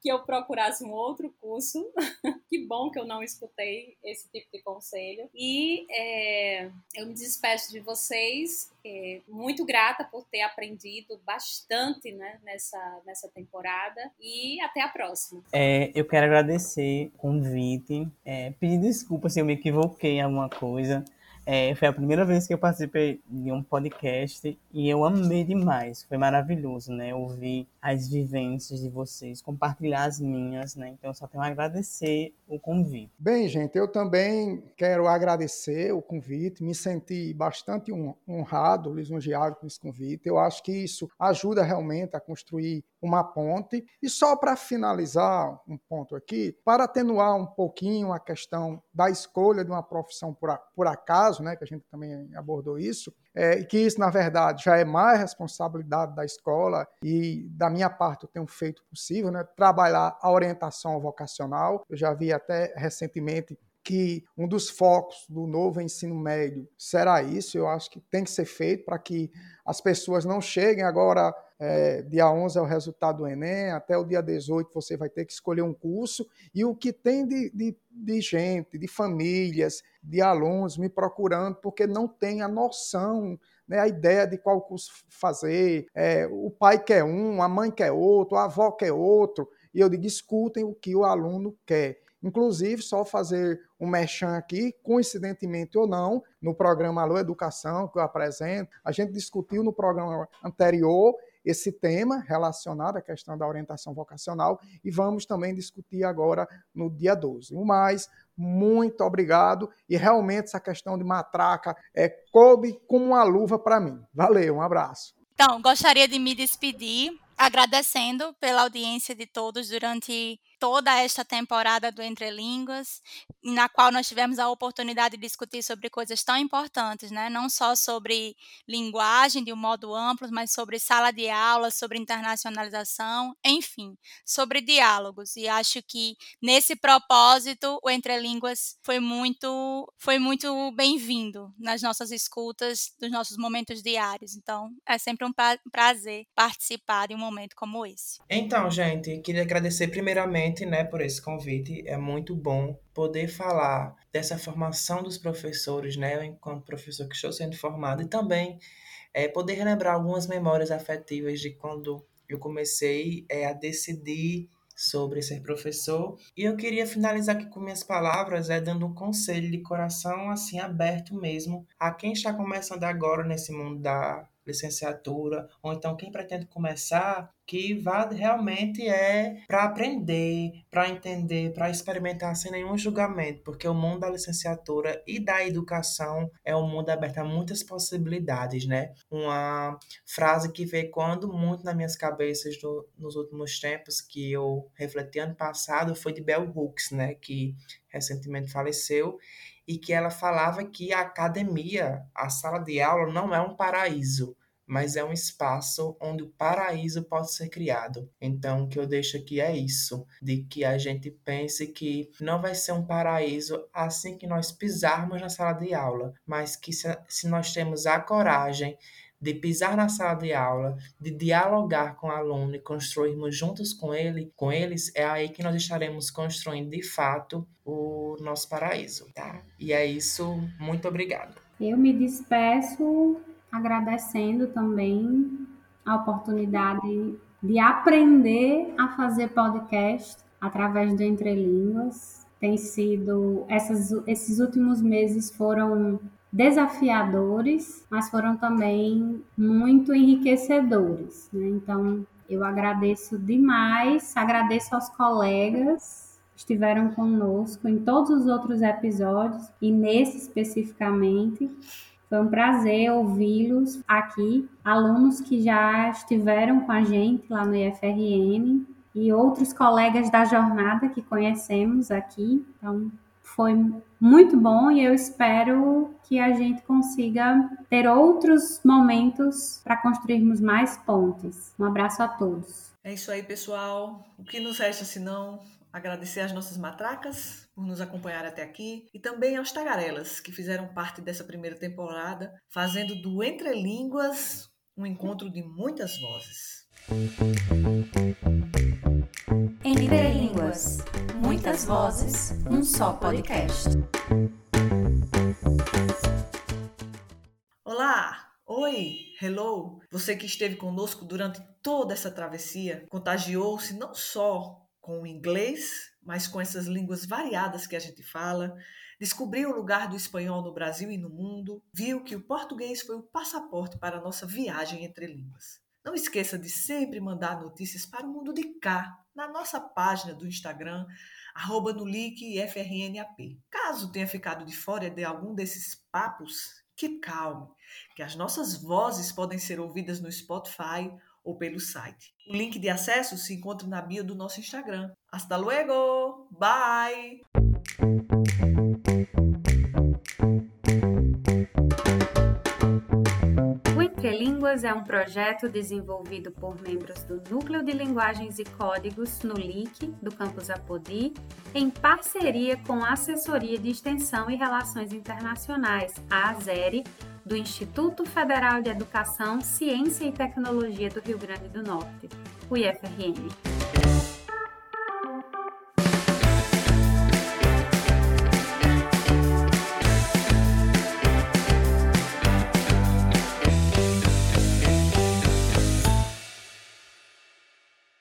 que eu procurasse um outro curso. que bom que eu não escutei esse tipo de conselho. E é, eu me despeço de vocês, é, muito grata por ter aprendido bastante né, nessa, nessa temporada. E até a próxima. É, eu quero agradecer o convite, é, pedir desculpas se eu me equivoquei em alguma coisa. É, foi a primeira vez que eu participei de um podcast e eu amei demais. Foi maravilhoso, né? Ouvir as vivências de vocês, compartilhar as minhas, né? Então, só tenho a agradecer o convite. Bem, gente, eu também quero agradecer o convite, me senti bastante honrado, lisonjeado com esse convite. Eu acho que isso ajuda realmente a construir uma ponte. E só para finalizar um ponto aqui, para atenuar um pouquinho a questão da escolha de uma profissão por, por acaso, né, que a gente também abordou isso, é, que isso, na verdade, já é mais responsabilidade da escola e da minha parte eu tenho feito possível, né, trabalhar a orientação vocacional. Eu já vi até recentemente que um dos focos do novo ensino médio será isso. Eu acho que tem que ser feito para que as pessoas não cheguem agora. É, dia 11 é o resultado do Enem, até o dia 18 você vai ter que escolher um curso. E o que tem de, de, de gente, de famílias, de alunos me procurando, porque não tem a noção né, a ideia de qual curso fazer, é, o pai quer um, a mãe quer outro, a avó quer outro, e eu digo, escutem o que o aluno quer. Inclusive, só fazer um merchan aqui, coincidentemente ou não, no programa Alô Educação, que eu apresento, a gente discutiu no programa anterior esse tema relacionado à questão da orientação vocacional e vamos também discutir agora no dia 12. O mais, muito obrigado e realmente essa questão de matraca é coube como uma luva para mim. Valeu, um abraço. Então, gostaria de me despedir agradecendo pela audiência de todos durante toda esta temporada do Entre Línguas, na qual nós tivemos a oportunidade de discutir sobre coisas tão importantes, né? não só sobre linguagem de um modo amplo, mas sobre sala de aula, sobre internacionalização, enfim, sobre diálogos. E acho que nesse propósito o Entre Línguas foi muito, foi muito bem-vindo nas nossas escutas, dos nossos momentos diários. Então, é sempre um prazer participar de um momento como esse. Então, gente, queria agradecer primeiramente né, por esse convite. É muito bom poder falar dessa formação dos professores, né, eu, enquanto professor que estou sendo formado, e também é, poder relembrar algumas memórias afetivas de quando eu comecei é, a decidir sobre ser professor. E eu queria finalizar aqui com minhas palavras, é dando um conselho de coração assim aberto mesmo a quem está começando agora nesse mundo da licenciatura, ou então quem pretende começar, que vá realmente é para aprender, para entender, para experimentar sem nenhum julgamento, porque o mundo da licenciatura e da educação é um mundo aberto a muitas possibilidades, né? Uma frase que veio quando muito nas minhas cabeças do, nos últimos tempos, que eu refleti ano passado, foi de Bell Hooks, né? Que recentemente faleceu, e que ela falava que a academia, a sala de aula, não é um paraíso, mas é um espaço onde o paraíso pode ser criado. Então, o que eu deixo aqui é isso, de que a gente pense que não vai ser um paraíso assim que nós pisarmos na sala de aula, mas que se, se nós temos a coragem de pisar na sala de aula, de dialogar com o aluno e construirmos juntos com ele, com eles, é aí que nós estaremos construindo de fato o nosso paraíso, tá? E é isso, muito obrigado. Eu me despeço agradecendo também a oportunidade de aprender a fazer podcast através do Entre Línguas. Tem sido essas, esses últimos meses foram desafiadores, mas foram também muito enriquecedores. Né? Então, eu agradeço demais, agradeço aos colegas que estiveram conosco em todos os outros episódios e nesse especificamente. Foi um prazer ouvi-los aqui, alunos que já estiveram com a gente lá no IFRN e outros colegas da jornada que conhecemos aqui. Então, foi muito bom e eu espero que a gente consiga ter outros momentos para construirmos mais pontes. Um abraço a todos. É isso aí, pessoal. O que nos resta senão agradecer às nossas matracas por nos acompanhar até aqui e também aos tagarelas que fizeram parte dessa primeira temporada, fazendo do Entre Línguas um encontro de muitas vozes. Entre Línguas, muitas vozes, um só podcast. Olá! Oi, hello! Você que esteve conosco durante toda essa travessia contagiou-se não só com o inglês, mas com essas línguas variadas que a gente fala, descobriu o lugar do espanhol no Brasil e no mundo, viu que o português foi o passaporte para a nossa viagem entre línguas. Não esqueça de sempre mandar notícias para o mundo de cá, na nossa página do Instagram, arroba. Caso tenha ficado de fora de algum desses papos, que calme, que as nossas vozes podem ser ouvidas no Spotify ou pelo site. O link de acesso se encontra na bio do nosso Instagram. Hasta luego! Bye! Línguas é um projeto desenvolvido por membros do Núcleo de Linguagens e Códigos no LIC, do campus Apodi, em parceria com a Assessoria de Extensão e Relações Internacionais, a ASERE, do Instituto Federal de Educação, Ciência e Tecnologia do Rio Grande do Norte, o IFRN.